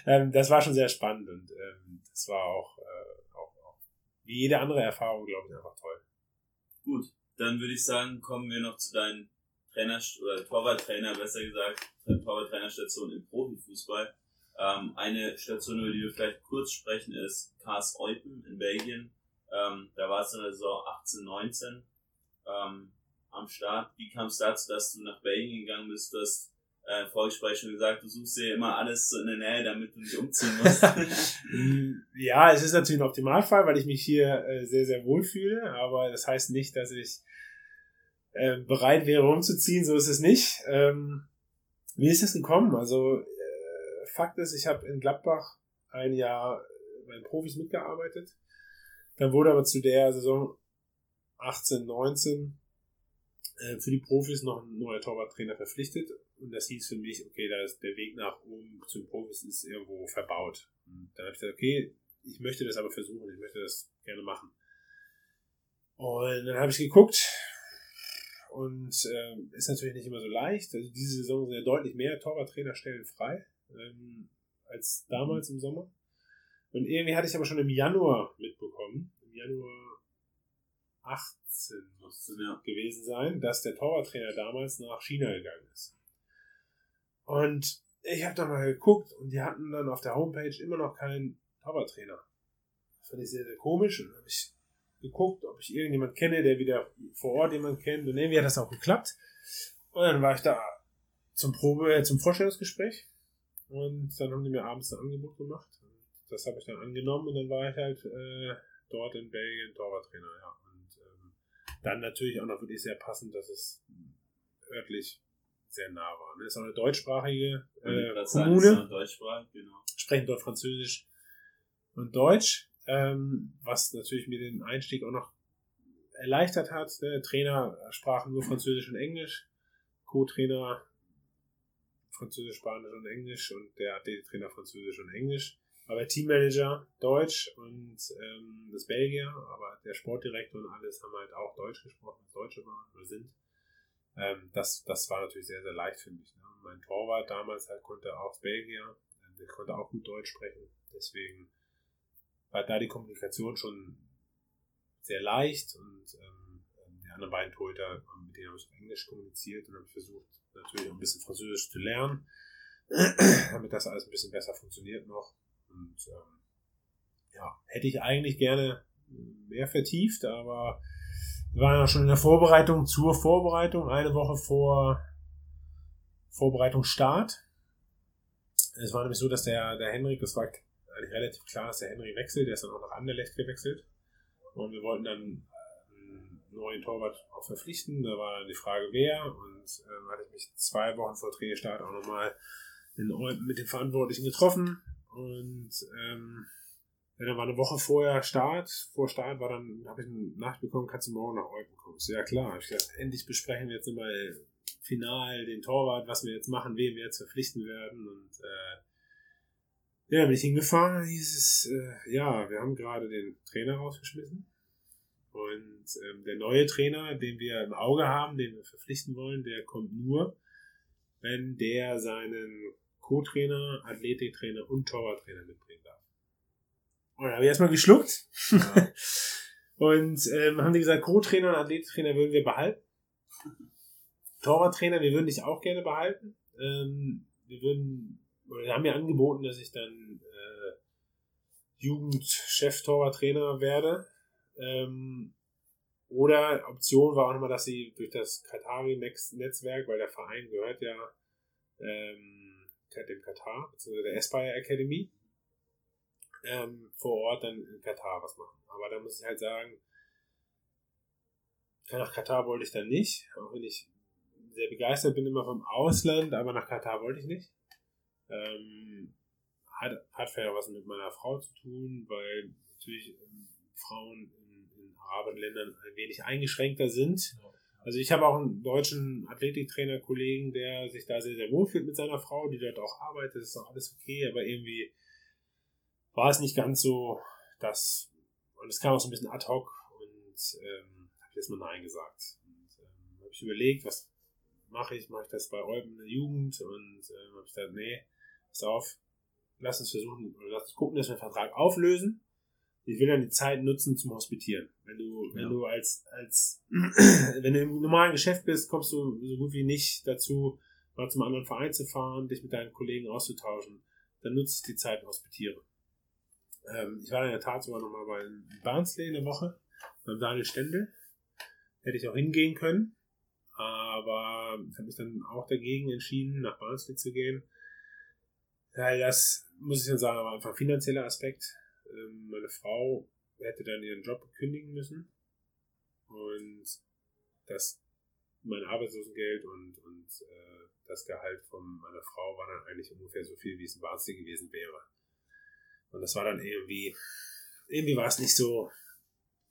ähm, das war schon sehr spannend und ähm, das war auch, äh, auch, auch wie jede andere Erfahrung, glaube ich, einfach toll. Gut, dann würde ich sagen, kommen wir noch zu deinen Trainer oder Torwarttrainer, besser gesagt, Torwarttrainerstation im Profifußball. Ähm, eine Station, über die wir vielleicht kurz sprechen, ist KS Eupen in Belgien. Ähm, da war es in der Saison 18, 19 ähm, am Start. Wie kam es dazu, dass du nach Belgien gegangen bist? Du hast äh, Vorgespräch schon gesagt, du suchst dir immer alles so in der Nähe, damit du nicht umziehen musst. ja, es ist natürlich ein Optimalfall, weil ich mich hier äh, sehr, sehr wohl fühle, aber das heißt nicht, dass ich äh, bereit wäre umzuziehen, so ist es nicht. Ähm, wie ist es gekommen? Also äh, Fakt ist, ich habe in Gladbach ein Jahr bei den Profis mitgearbeitet. Dann wurde aber zu der Saison 18, 19 äh, für die Profis noch ein neuer Torwarttrainer verpflichtet. Und das hieß für mich, okay, da ist der Weg nach oben zu den Profis ist irgendwo verbaut. Und dann habe ich gesagt, okay, ich möchte das aber versuchen, ich möchte das gerne machen. Und dann habe ich geguckt, und ähm, ist natürlich nicht immer so leicht. Also diese Saison sind ja deutlich mehr Torwarttrainerstellen frei ähm, als damals im Sommer. Und irgendwie hatte ich aber schon im Januar mitbekommen, im Januar 18 muss es ja. gewesen sein, dass der Torwarttrainer damals nach China gegangen ist. Und ich habe da mal geguckt und die hatten dann auf der Homepage immer noch keinen Torwarttrainer. Das fand ich sehr, sehr komisch und habe ich geguckt, ob ich irgendjemand kenne, der wieder vor Ort jemand kennt. Und irgendwie hat das auch geklappt. Und dann war ich da zum Probe, äh, zum Vorstellungsgespräch. Und dann haben die mir abends ein Angebot gemacht. Das habe ich dann angenommen und dann war ich halt äh, dort in Belgien Torwarttrainer, ja. Dann natürlich auch noch wirklich sehr passend, dass es örtlich sehr nah war. Ne? ist auch eine deutschsprachige äh, Kommune. Deutschsprachig, genau. Sprechen dort Französisch und Deutsch ähm, was natürlich mir den Einstieg auch noch erleichtert hat. Der Trainer sprach nur Französisch und Englisch, Co-Trainer Französisch, Spanisch und Englisch und der AD-Trainer Französisch und Englisch. Aber Teammanager Deutsch und ähm, das Belgier, aber der Sportdirektor und alles haben halt auch Deutsch gesprochen, Deutsche waren oder sind. Ähm, das, das war natürlich sehr, sehr leicht für mich. Ne? Mein Torwart damals halt konnte auch Belgier, ähm, der konnte auch gut Deutsch sprechen. Deswegen war da die Kommunikation schon sehr leicht und ähm, die anderen beiden Torhüter, mit denen habe ich Englisch kommuniziert und habe versucht, natürlich auch ein bisschen Französisch zu lernen, damit das alles ein bisschen besser funktioniert noch. Und ähm, ja, hätte ich eigentlich gerne mehr vertieft, aber wir waren ja schon in der Vorbereitung zur Vorbereitung, eine Woche vor Vorbereitungsstart. Es war nämlich so, dass der, der Henrik, das war eigentlich relativ klar, dass der Henrik wechselt, der ist dann auch nach Anderlecht gewechselt. Und wir wollten dann einen neuen Torwart auch verpflichten. Da war die Frage, wer. Und ähm, hatte ich mich zwei Wochen vor Trainingsstart auch nochmal mit den Verantwortlichen getroffen. Und ähm, ja, dann war eine Woche vorher Start. Vor Start war dann, habe ich eine Nacht bekommen, kannst du morgen nach Eupen kommen. Ja klar, ich gesagt, endlich besprechen wir jetzt nochmal final den Torwart, was wir jetzt machen, wen wir jetzt verpflichten werden. Und äh, ja, bin ich hingefahren, hieß es, äh, ja, wir haben gerade den Trainer rausgeschmissen. Und ähm, der neue Trainer, den wir im Auge haben, den wir verpflichten wollen, der kommt nur, wenn der seinen Co-Trainer, Athletiktrainer und Torwarttrainer mitbringen darf. Und da habe ich erstmal geschluckt. Ja. und ähm, haben die gesagt, Co-Trainer und Athletiktrainer würden wir behalten. Torwarttrainer, wir würden dich auch gerne behalten. Ähm, wir würden, oder wir haben mir angeboten, dass ich dann äh, Jugendchef-Torwarttrainer werde. Ähm, oder Option war auch nochmal, dass sie durch das Katari-Netzwerk, weil der Verein gehört ja ähm, dem Katar, beziehungsweise der Aspire Academy, ähm, vor Ort dann in Katar was machen. Aber da muss ich halt sagen, nach Katar wollte ich dann nicht, auch wenn ich sehr begeistert bin immer vom Ausland, aber nach Katar wollte ich nicht. Ähm, hat, hat vielleicht auch was mit meiner Frau zu tun, weil natürlich ähm, Frauen in, in arabischen Ländern ein wenig eingeschränkter sind. Ja. Also ich habe auch einen deutschen Athletiktrainer-Kollegen, der sich da sehr, sehr wohl fühlt mit seiner Frau, die dort auch arbeitet, das ist auch alles okay, aber irgendwie war es nicht ganz so, dass, und es kam auch so ein bisschen ad hoc und ähm, habe jetzt mal Nein gesagt. Und ähm, habe ich überlegt, was mache ich, mache ich das bei Eupen in der Jugend? Und ähm, habe ich gesagt, nee, pass auf, lass uns versuchen, oder lass uns gucken, dass wir den Vertrag auflösen ich will dann die Zeit nutzen zum Hospitieren. Wenn du, wenn ja. du als, als, wenn du im normalen Geschäft bist, kommst du so gut wie nicht dazu, mal zum anderen Verein zu fahren, dich mit deinen Kollegen auszutauschen. Dann nutze ich die Zeit und hospitiere. Ähm, ich war in der Tat sogar nochmal bei Barnsley in der Woche, beim Daniel Stendel. Hätte ich auch hingehen können. Aber ich habe mich dann auch dagegen entschieden, nach Barnsley zu gehen. Weil das, muss ich dann sagen, war einfach ein finanzieller Aspekt ähm, meine Frau hätte dann ihren Job kündigen müssen und das mein Arbeitslosengeld und, und äh, das Gehalt von meiner Frau war dann eigentlich ungefähr so viel, wie es in Barnsley gewesen wäre. Und das war dann irgendwie, irgendwie war es nicht so,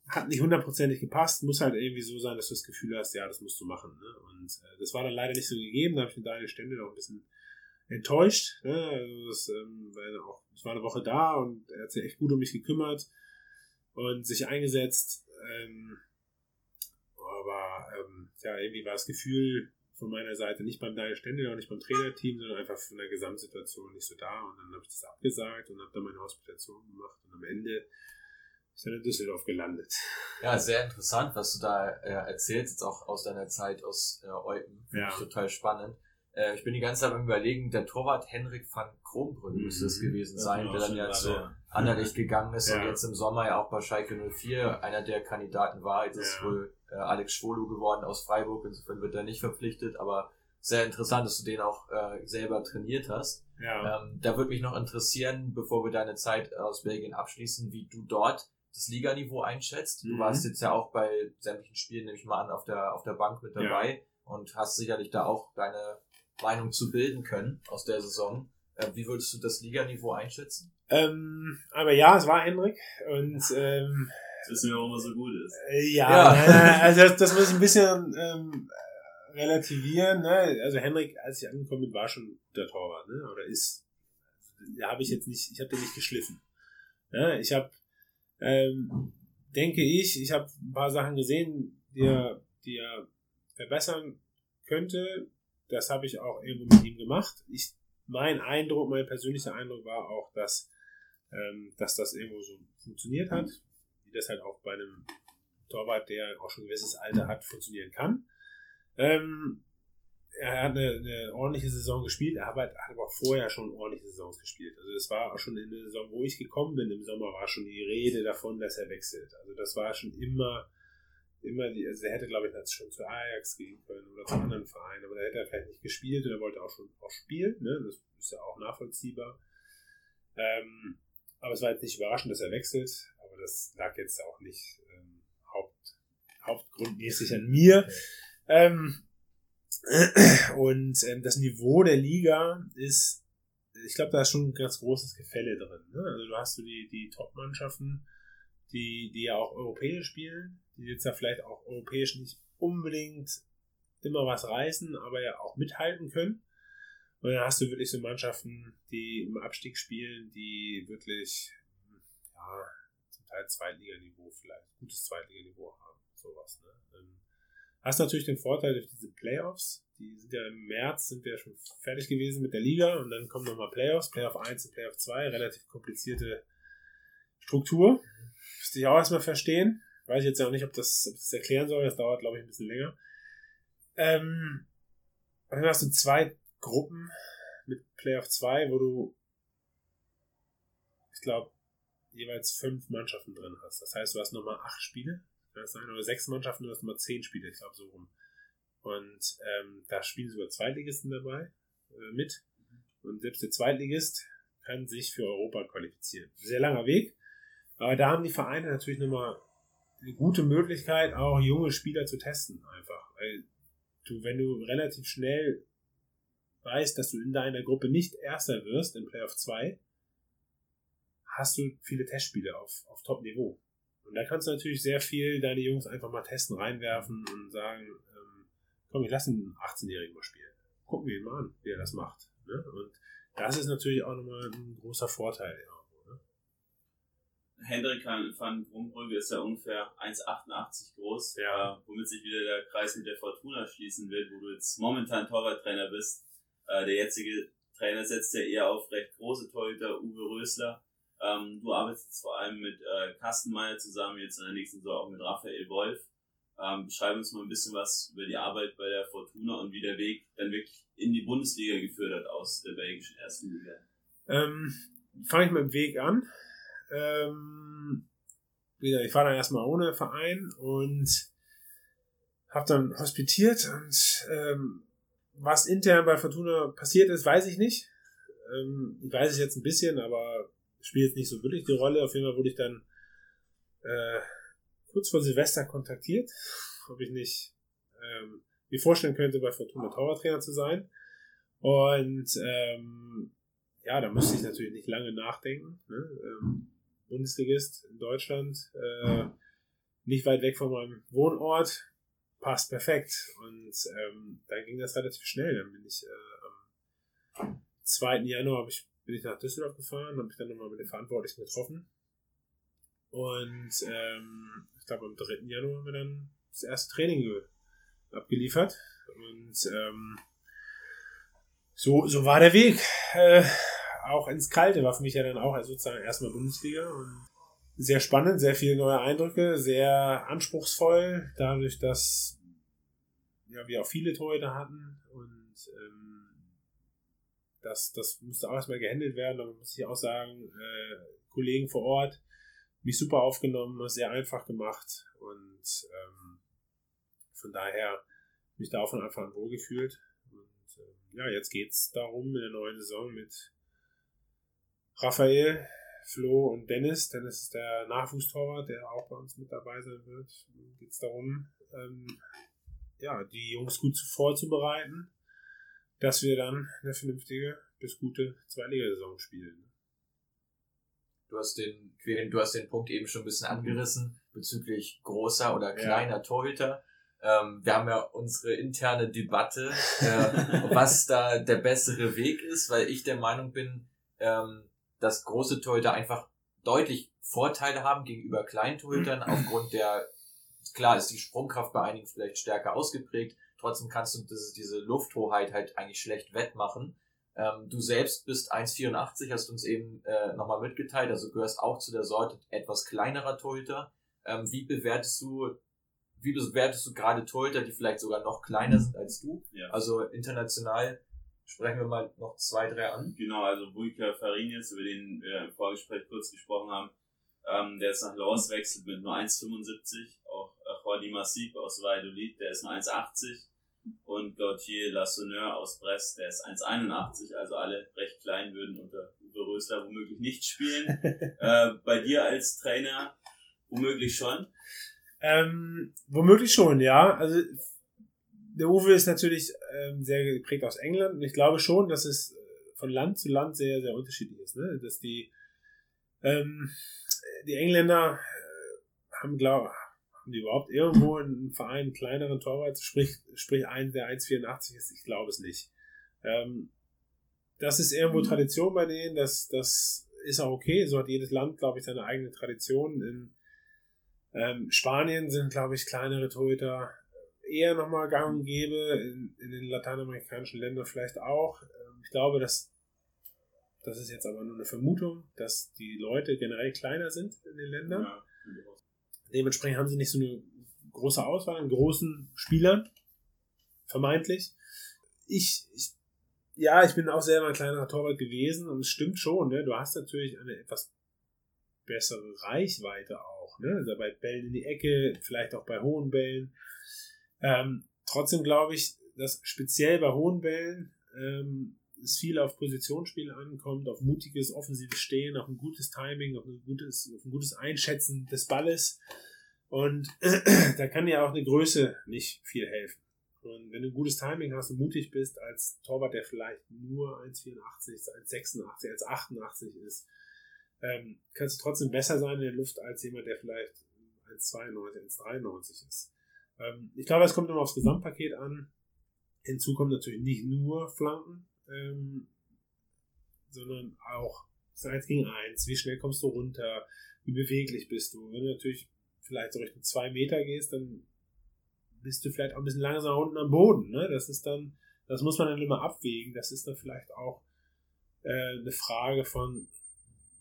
hat nicht hundertprozentig gepasst, muss halt irgendwie so sein, dass du das Gefühl hast, ja, das musst du machen. Ne? Und äh, das war dann leider nicht so gegeben, da habe ich mit Daniel Stände noch ein bisschen enttäuscht. Ne? Also das, ähm, weil auch, ich war eine Woche da und er hat sich echt gut um mich gekümmert und sich eingesetzt. Ähm, aber ähm, ja, irgendwie war das Gefühl von meiner Seite nicht beim Daniel Stendel, auch nicht beim Trainerteam, sondern einfach von der Gesamtsituation nicht so da. Und dann habe ich das abgesagt und habe dann meine Hospitation gemacht und am Ende ist dann in Düsseldorf gelandet. Ja, sehr interessant, was du da äh, erzählst, jetzt auch aus deiner Zeit aus äh, Eupen. ja. ich total spannend. Äh, ich bin die ganze Zeit am überlegen, der Torwart Henrik van Kronbrünn mhm. müsste es gewesen sein, der dann ja zu Anderlecht gegangen ist ja. und jetzt im Sommer ja auch bei Schalke 04 einer der Kandidaten war. Jetzt ist wohl äh, Alex Schwolo geworden aus Freiburg, insofern wird er nicht verpflichtet, aber sehr interessant, dass du den auch äh, selber trainiert hast. Ja. Ähm, da würde mich noch interessieren, bevor wir deine Zeit aus Belgien abschließen, wie du dort das Liganiveau einschätzt. Du mhm. warst jetzt ja auch bei sämtlichen Spielen, nehme ich mal an, auf der, auf der Bank mit dabei ja. und hast sicherlich da auch deine Meinung zu bilden können aus der Saison. Äh, wie würdest du das Liganiveau einschätzen? Ähm, aber ja, es war Hendrik und ähm, das wissen wir, warum er so gut ist. Äh, ja, ja. also das, das, muss ich ein bisschen ähm, relativieren. Ne? Also Henrik, als ich angekommen bin, war schon der Torwart, ne? oder ist da habe ich jetzt nicht, ich habe den nicht geschliffen. Ja, ich habe, ähm, denke ich, ich habe ein paar Sachen gesehen, die er, die er verbessern könnte. Das habe ich auch irgendwo mit ihm gemacht. Ich, mein Eindruck, mein persönlicher Eindruck war auch, dass, ähm, dass das irgendwo so funktioniert hat, wie das halt auch bei einem Torwart, der auch schon ein gewisses Alter hat, funktionieren kann. Ähm, er hat eine, eine, ordentliche Saison gespielt, er hat, aber vorher schon ordentliche Saisons gespielt. Also das war auch schon in der Saison, wo ich gekommen bin, im Sommer war schon die Rede davon, dass er wechselt. Also das war schon immer, immer die, also er hätte, glaube ich, jetzt schon zu Ajax gehen können oder zu anderen Vereinen, aber da hätte er vielleicht nicht gespielt und er wollte auch schon auch spielen, ne? Das ist ja auch nachvollziehbar. Ähm, aber es war jetzt nicht überraschend, dass er wechselt, aber das lag jetzt auch nicht ähm, Haupt, hauptgrundmäßig an mir. Ähm, und ähm, das Niveau der Liga ist, ich glaube, da ist schon ein ganz großes Gefälle drin. Ne? Also du hast du die, die Top-Mannschaften, die, die ja auch europäisch spielen, die jetzt ja vielleicht auch europäisch nicht unbedingt immer was reißen, aber ja auch mithalten können. Und dann hast du wirklich so Mannschaften, die im Abstieg spielen, die wirklich, ja, zum Teil Zweitliganiveau vielleicht, gutes Zweitliganiveau haben, sowas. Ne? Ähm, Hast natürlich den Vorteil durch diese Playoffs. Die sind ja im März, sind wir schon fertig gewesen mit der Liga und dann kommen nochmal Playoffs, Playoff 1 und Playoff 2, relativ komplizierte Struktur. Müsste ich auch erstmal verstehen. Weiß ich jetzt ja auch nicht, ob das, ob das erklären soll, das dauert, glaube ich, ein bisschen länger. Ähm, dann hast du zwei Gruppen mit Playoff 2, wo du, ich glaube, jeweils fünf Mannschaften drin hast. Das heißt, du hast nochmal acht Spiele das sein, oder sechs Mannschaften, du hast immer zehn Spiele, ich glaube so rum. Und ähm, da spielen sogar Zweitligisten dabei äh, mit. Und selbst der Zweitligist kann sich für Europa qualifizieren. Sehr langer Weg. Aber da haben die Vereine natürlich nochmal eine gute Möglichkeit, auch junge Spieler zu testen, einfach. Weil du, wenn du relativ schnell weißt, dass du in deiner Gruppe nicht Erster wirst im Playoff 2, hast du viele Testspiele auf, auf Top-Niveau. Und da kannst du natürlich sehr viel deine Jungs einfach mal testen, reinwerfen und sagen, ähm, komm, ich lasse einen 18-Jährigen mal spielen. Gucken wir ihn mal an, wie er das macht. Ne? Und das ist natürlich auch nochmal ein großer Vorteil. Ja. Hendrik van Brumbrügge ist ja ungefähr 1,88 groß, ja. äh, womit sich wieder der Kreis mit der Fortuna schließen wird, wo du jetzt momentan Torwarttrainer bist. Äh, der jetzige Trainer setzt ja eher auf recht große Torhüter, Uwe Rösler. Ähm, du arbeitest vor allem mit äh, Carsten Meyer zusammen, jetzt in der nächsten Saison auch mit Raphael Wolf. Ähm, beschreib uns mal ein bisschen was über die Arbeit bei der Fortuna und wie der Weg dann wirklich in die Bundesliga geführt hat aus der belgischen ersten Liga. Ähm, Fange ich mit dem Weg an. Ähm, wieder, ich war dann erstmal ohne Verein und habe dann hospitiert und ähm, was intern bei Fortuna passiert ist, weiß ich nicht. Ähm, ich weiß es jetzt ein bisschen, aber spielt jetzt nicht so wirklich die Rolle. Auf jeden Fall wurde ich dann äh, kurz vor Silvester kontaktiert, ob ich nicht ähm, mir vorstellen könnte, bei Fortuna Torwarttrainer zu sein. Und ähm, ja, da musste ich natürlich nicht lange nachdenken. Ne? Ähm, Bundesligist in Deutschland, äh, nicht weit weg von meinem Wohnort, passt perfekt. Und ähm, da ging das relativ schnell. Dann bin ich äh, am 2. Januar ich bin ich nach Düsseldorf gefahren, habe ich dann nochmal mit den Verantwortlichen getroffen. Und ähm, ich glaube, am 3. Januar haben wir dann das erste Training abgeliefert. Und ähm, so, so war der Weg. Äh, auch ins Kalte war für mich ja dann auch sozusagen erstmal Bundesliga. Und sehr spannend, sehr viele neue Eindrücke, sehr anspruchsvoll, dadurch, dass ja, wir auch viele Torhüter hatten und ähm, das, das musste auch erstmal gehandelt werden. Aber muss ich auch sagen, äh, Kollegen vor Ort, mich super aufgenommen, sehr einfach gemacht und ähm, von daher mich da auch von Anfang an wohl gefühlt. Und äh, ja, jetzt geht es darum, in der neuen Saison mit Raphael, Flo und Dennis. Dennis ist der Nachwuchstorwart, der auch bei uns mit dabei sein wird. Geht es darum, ähm, ja, die Jungs gut vorzubereiten dass wir dann eine vernünftige bis gute Zweitligasaison spielen. Du hast den, du hast den Punkt eben schon ein bisschen angerissen bezüglich großer oder kleiner ja. Torhüter. Ähm, wir haben ja unsere interne Debatte, äh, was da der bessere Weg ist, weil ich der Meinung bin, ähm, dass große Torhüter einfach deutlich Vorteile haben gegenüber kleinen Torhütern aufgrund der, klar ist die Sprungkraft bei einigen vielleicht stärker ausgeprägt, trotzdem kannst du das, diese Lufthoheit halt eigentlich schlecht wettmachen. Ähm, du selbst bist 1,84, hast uns eben äh, nochmal mitgeteilt, also gehörst auch zu der Sorte etwas kleinerer Torhüter. Ähm, wie bewertest du, wie bewertest du gerade Torhüter, die vielleicht sogar noch kleiner sind als du? Ja. Also international sprechen wir mal noch zwei, drei an. Genau, also Buika Farinius, über den wir im Vorgespräch kurz gesprochen haben, ähm, der ist nach Laos wechselt mit nur 1,75. Auch Jordi Massib aus Valladolid, der ist nur 1,80 und Gautier Lassonneur aus Brest, der ist 1,81, also alle recht klein, würden unter Uwe Rösler womöglich nicht spielen. äh, bei dir als Trainer womöglich schon? Ähm, womöglich schon, ja. Also der Uwe ist natürlich ähm, sehr geprägt aus England und ich glaube schon, dass es von Land zu Land sehr, sehr unterschiedlich ist. Ne? Dass die, ähm, die Engländer äh, haben, glaube haben die überhaupt irgendwo in einem Verein einen kleineren Torwart, sprich, sprich einen, der 1,84 ist? Ich glaube es nicht. Ähm, das ist irgendwo mhm. Tradition bei denen, das, das ist auch okay. So hat jedes Land, glaube ich, seine eigene Tradition. In ähm, Spanien sind, glaube ich, kleinere Torhüter eher nochmal gang und gäbe, in, in, den lateinamerikanischen Ländern vielleicht auch. Ähm, ich glaube, dass das ist jetzt aber nur eine Vermutung, dass die Leute generell kleiner sind in den Ländern. Ja. Dementsprechend haben sie nicht so eine große Auswahl an großen Spielern. Vermeintlich. Ich, ich ja, ich bin auch selber ein kleinerer Torwart gewesen und es stimmt schon, ne? Du hast natürlich eine etwas bessere Reichweite auch, ne? Also bei Bällen in die Ecke, vielleicht auch bei hohen Bällen. Ähm, trotzdem glaube ich, dass speziell bei hohen Bällen ähm, es viel auf Positionsspiel ankommt, auf mutiges, offensives Stehen, auf ein gutes Timing, auf ein gutes, auf ein gutes Einschätzen des Balles. Und da kann dir auch eine Größe nicht viel helfen. Und wenn du ein gutes Timing hast und mutig bist, als Torwart, der vielleicht nur 1,84, 1,86, 1,88 ist, ähm, kannst du trotzdem besser sein in der Luft als jemand, der vielleicht 1,92, 1,93 ist. Ähm, ich glaube, es kommt immer aufs Gesamtpaket an. Hinzu kommen natürlich nicht nur Flanken, ähm, sondern auch das 1 gegen 1. Wie schnell kommst du runter? Wie beweglich bist du? Wenn du natürlich vielleicht so Richtung 2 Meter gehst, dann bist du vielleicht auch ein bisschen langsamer unten am Boden. Ne? Das ist dann, das muss man dann immer abwägen. Das ist dann vielleicht auch äh, eine Frage von,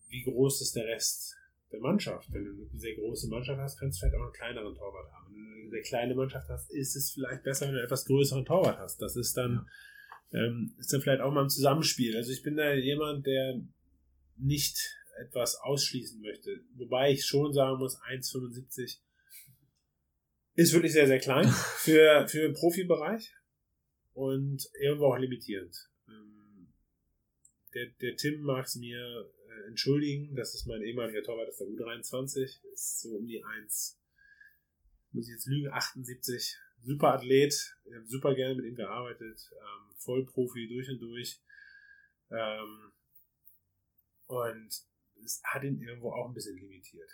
wie groß ist der Rest der Mannschaft. Wenn du eine sehr große Mannschaft hast, kannst du vielleicht auch einen kleineren Torwart haben. Wenn du eine sehr kleine Mannschaft hast, ist es vielleicht besser, wenn du einen etwas größeren Torwart hast. Das ist dann, ähm, ist dann vielleicht auch mal ein Zusammenspiel. Also ich bin da jemand, der nicht etwas ausschließen möchte. Wobei ich schon sagen muss, 1,75 ist wirklich sehr, sehr klein für, für den Profibereich und irgendwo auch limitierend. Ähm, der, der Tim mag es mir äh, entschuldigen, das ist mein ehemaliger Torwart aus der U23, ist so um die 1, muss ich jetzt lügen, 78. Super Athlet, ich habe super gerne mit ihm gearbeitet, ähm, Vollprofi durch und durch. Ähm, und es hat ihn irgendwo auch ein bisschen limitiert.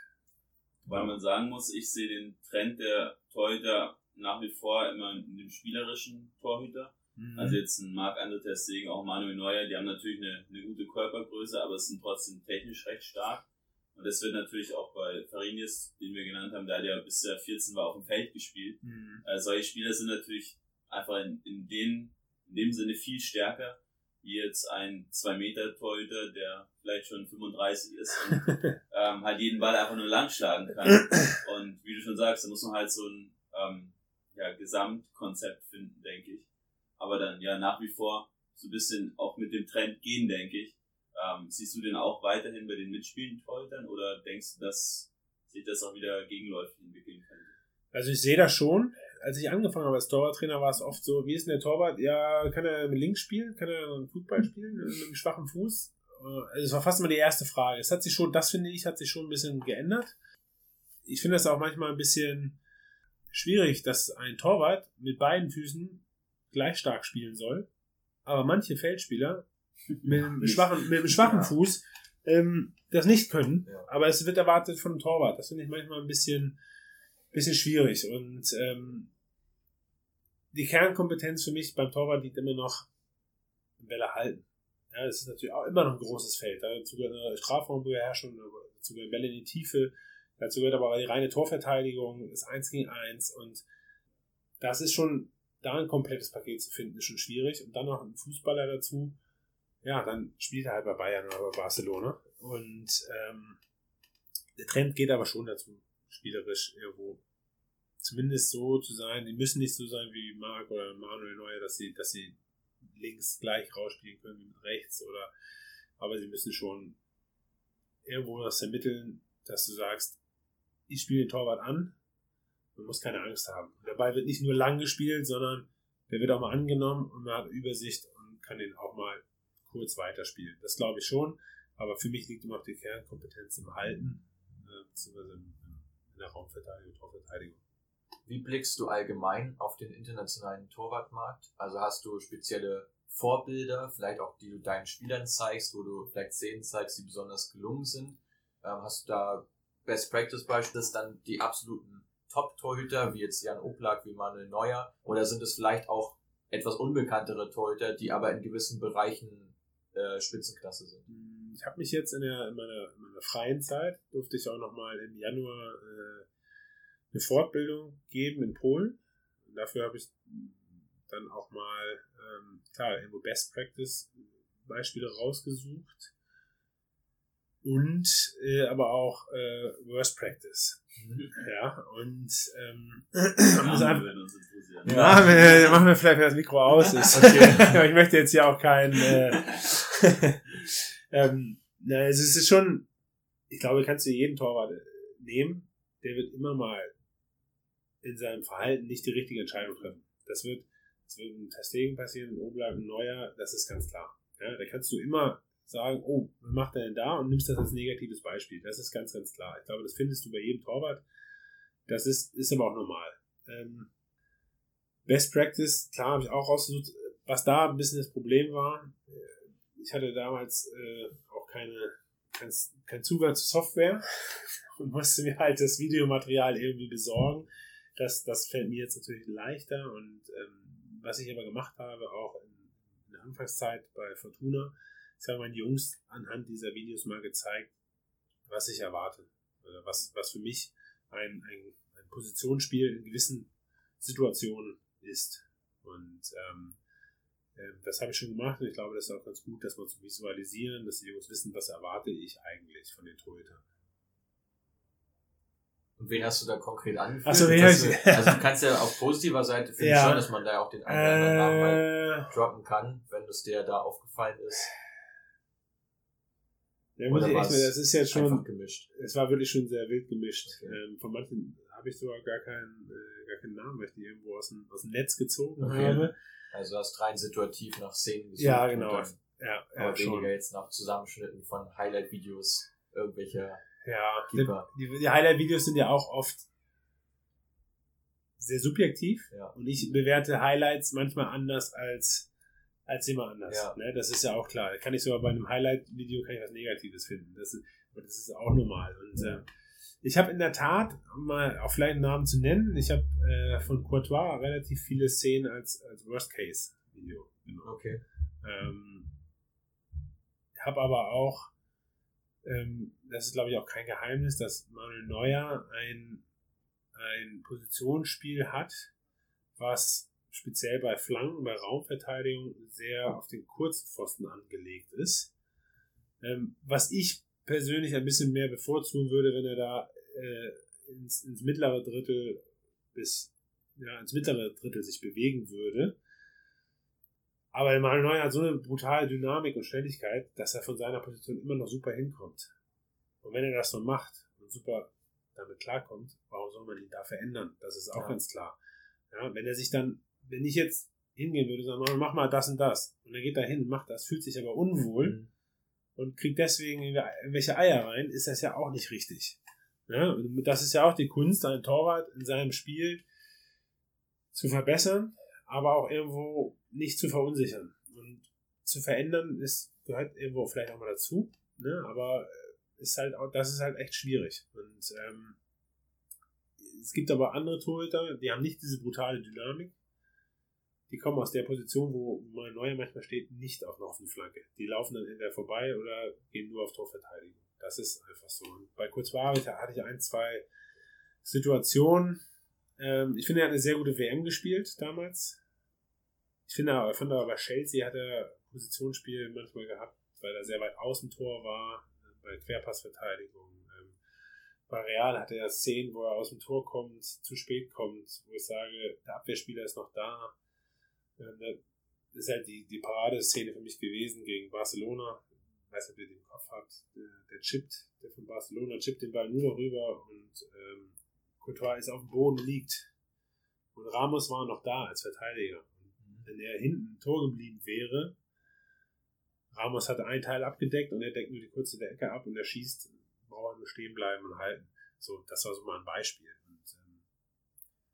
Weil man sagen muss, ich sehe den Trend der Torhüter nach wie vor immer in dem spielerischen Torhüter. Mhm. Also jetzt ein Marc-André Testegen, auch Manuel Neuer, die haben natürlich eine, eine gute Körpergröße, aber sind trotzdem technisch recht stark. Und das wird natürlich auch bei Farinis, den wir genannt haben, der ja bis er 14 war, auf dem Feld gespielt. Mhm. Äh, solche Spieler sind natürlich einfach in, in, den, in dem Sinne viel stärker, wie jetzt ein 2-Meter-Torhüter, der vielleicht schon 35 ist und ähm, halt jeden Ball einfach nur lang schlagen kann. Und wie du schon sagst, da muss man halt so ein ähm, ja, Gesamtkonzept finden, denke ich aber dann ja nach wie vor so ein bisschen auch mit dem Trend gehen, denke ich. Ähm, siehst du den auch weiterhin bei den mitspielenden Torhütern oder denkst du, dass sich das auch wieder gegenläufig entwickeln könnte? Also ich sehe das schon. Als ich angefangen habe als Torwarttrainer, war es oft so, wie ist denn der Torwart? Ja, kann er mit links spielen? Kann er Fußball spielen? Mit einem schwachen Fuß? Also es war fast immer die erste Frage. Es hat sich schon, das finde ich, hat sich schon ein bisschen geändert. Ich finde das auch manchmal ein bisschen schwierig, dass ein Torwart mit beiden Füßen gleich stark spielen soll. Aber manche Feldspieler mit einem schwachen, mit einem schwachen ja. Fuß ähm, das nicht können. Ja. Aber es wird erwartet von einem Torwart. Das finde ich manchmal ein bisschen, bisschen schwierig. Und ähm, die Kernkompetenz für mich beim Torwart liegt immer noch im Bälle halten. Ja, das ist natürlich auch immer noch ein großes Feld. Dazu gehört eine Strafraumbeherrschung, dazu gehört Bälle in die Tiefe, dazu gehört aber die reine Torverteidigung, das 1 gegen 1 und das ist schon, da ein komplettes Paket zu finden, ist schon schwierig. Und dann noch ein Fußballer dazu, ja, dann spielt er halt bei Bayern oder bei Barcelona. Und ähm, der Trend geht aber schon dazu, spielerisch irgendwo zumindest so zu sein. Die müssen nicht so sein wie Marc oder Manuel Neuer, dass sie, dass sie links gleich rausspielen können wie mit rechts oder aber sie müssen schon irgendwo das ermitteln, dass du sagst, ich spiele den Torwart an, man muss keine Angst haben. Der Ball wird nicht nur lang gespielt, sondern der wird auch mal angenommen und man hat Übersicht und kann den auch mal kurz weiterspielen. Das glaube ich schon, aber für mich liegt immer noch die Kernkompetenz im Halten, äh, beziehungsweise in, der Raumverteidigung, Torverteidigung. Wie blickst du allgemein auf den internationalen Torwartmarkt? Also hast du spezielle Vorbilder, vielleicht auch die du deinen Spielern zeigst, wo du vielleicht Szenen zeigst, die besonders gelungen sind? Ähm, hast du da Best Practice Beispiele, dann die absoluten Top-Torhüter, wie jetzt Jan Oblak, wie Manuel Neuer? Oder sind es vielleicht auch etwas unbekanntere Torhüter, die aber in gewissen Bereichen äh, Spitzenklasse sind? Hm, ich habe mich jetzt in, der, in, meiner, in, meiner, freien Zeit, durfte ich auch nochmal im Januar äh, eine Fortbildung geben in Polen. Und dafür habe ich dann auch mal, ähm, klar, irgendwo Best Practice Beispiele rausgesucht und äh, aber auch äh, Worst Practice. Mhm. Ja, und ähm, einfach, ja, wir, machen wir vielleicht das Mikro aus. Ist, okay. ich möchte jetzt ja auch kein äh, ähm, na, es ist schon, ich glaube, kannst du jeden Torwart nehmen, der wird immer mal in seinem Verhalten nicht die richtige Entscheidung treffen. Das wird, das wird in Testegen passieren, in Oblak, in Neuer, das ist ganz klar. Ja, da kannst du immer sagen, oh, was macht er denn da und nimmst das als negatives Beispiel. Das ist ganz, ganz klar. Ich glaube, das findest du bei jedem Torwart. Das ist, ist aber auch normal. Ähm, Best Practice, klar, habe ich auch rausgesucht. Was da ein bisschen das Problem war, äh, ich hatte damals äh, auch keine, kein, kein Zugang zu Software und musste mir halt das Videomaterial irgendwie besorgen. Das, das fällt mir jetzt natürlich leichter und ähm, was ich aber gemacht habe, auch in, in der Anfangszeit bei Fortuna, ich habe meinen Jungs anhand dieser Videos mal gezeigt, was ich erwarte. Oder was, was für mich ein, ein, ein Positionsspiel in gewissen Situationen ist. Und ähm, äh, das habe ich schon gemacht und ich glaube, das ist auch ganz gut, dass man zu visualisieren, dass die Jungs wissen, was erwarte ich eigentlich von den Torhütern. Und wen hast du da konkret angeführt? Achso, wen also du kannst ja auf positiver Seite finden ja. schon, dass man da auch den einen oder anderen Namen mal äh. droppen kann, wenn es dir da aufgefallen ist. Ja, muss ich echt, das ist jetzt schon gemischt. Es war wirklich schon sehr wild gemischt. Okay. Ähm, von manchen habe ich sogar gar keinen, äh, gar keinen Namen, weil ich die irgendwo aus dem, aus dem Netz gezogen okay. habe. Also hast rein situativ nach Szenen gesucht. Ja, genau. Dann, ja, aber ja, weniger schon. jetzt nach Zusammenschnitten von Highlight-Videos irgendwelcher ja, die, die, die Highlight-Videos sind ja auch oft sehr subjektiv. Ja. Und ich bewerte Highlights manchmal anders als, als jemand anders. Ja. Ne? Das ist ja auch klar. Kann ich sogar bei einem Highlight-Video kann ich was Negatives finden. Das ist, das ist auch normal. Und äh, ich habe in der Tat, um mal auch vielleicht einen Namen zu nennen, ich habe äh, von Courtois relativ viele Szenen als, als Worst-Case-Video genommen. Okay. Ähm, habe aber auch ähm, das ist, glaube ich, auch kein Geheimnis, dass Manuel Neuer ein, ein Positionsspiel hat, was speziell bei Flanken, bei Raumverteidigung sehr auf den Kurzpfosten angelegt ist. Ähm, was ich persönlich ein bisschen mehr bevorzugen würde, wenn er da äh, ins, ins mittlere Drittel bis ja, ins mittlere Drittel sich bewegen würde. Aber Manuel Neuer hat so eine brutale Dynamik und Schnelligkeit, dass er von seiner Position immer noch super hinkommt. Und wenn er das so macht und super damit klarkommt, warum soll man ihn da verändern? Das ist auch ja. ganz klar. Ja, wenn er sich dann, wenn ich jetzt hingehen würde, sagen, mach mal das und das, und er geht da hin, macht das, fühlt sich aber unwohl mhm. und kriegt deswegen irgendwelche Eier rein, ist das ja auch nicht richtig. Ja, das ist ja auch die Kunst, einen Torwart in seinem Spiel zu verbessern, aber auch irgendwo nicht zu verunsichern. Und zu verändern ist, gehört irgendwo vielleicht auch mal dazu, ne? aber ist halt auch, das ist halt echt schwierig. Und ähm, es gibt aber andere Torhüter, die haben nicht diese brutale Dynamik. Die kommen aus der Position, wo mein Neuer manchmal steht, nicht auf einer offenen Flanke. Die laufen dann entweder vorbei oder gehen nur auf Torverteidigung. Das ist einfach so. Und bei Kurzwahl hatte ich ein, zwei Situationen. Ähm, ich finde, er hat eine sehr gute WM gespielt damals. Ich finde aber, fand aber bei Chelsea hat er Positionsspiel manchmal gehabt, weil er sehr weit außen Tor war, bei Querpassverteidigung. Ähm, bei Real hatte er Szenen, wo er aus dem Tor kommt, zu spät kommt, wo ich sage, der Abwehrspieler ist noch da. Das ist halt die, die Paradeszene für mich gewesen gegen Barcelona weiß nicht, wer den im Kopf hat, der, der chippt, der von Barcelona chippt den Ball nur noch rüber und ähm, Courtois ist auf dem Boden liegt. Und Ramos war noch da als Verteidiger. Und wenn er hinten Tor geblieben wäre, Ramos hatte einen Teil abgedeckt und er deckt nur die kurze der Ecke ab und er schießt, braucht nur stehen bleiben und halten. So, das war so mal ein Beispiel.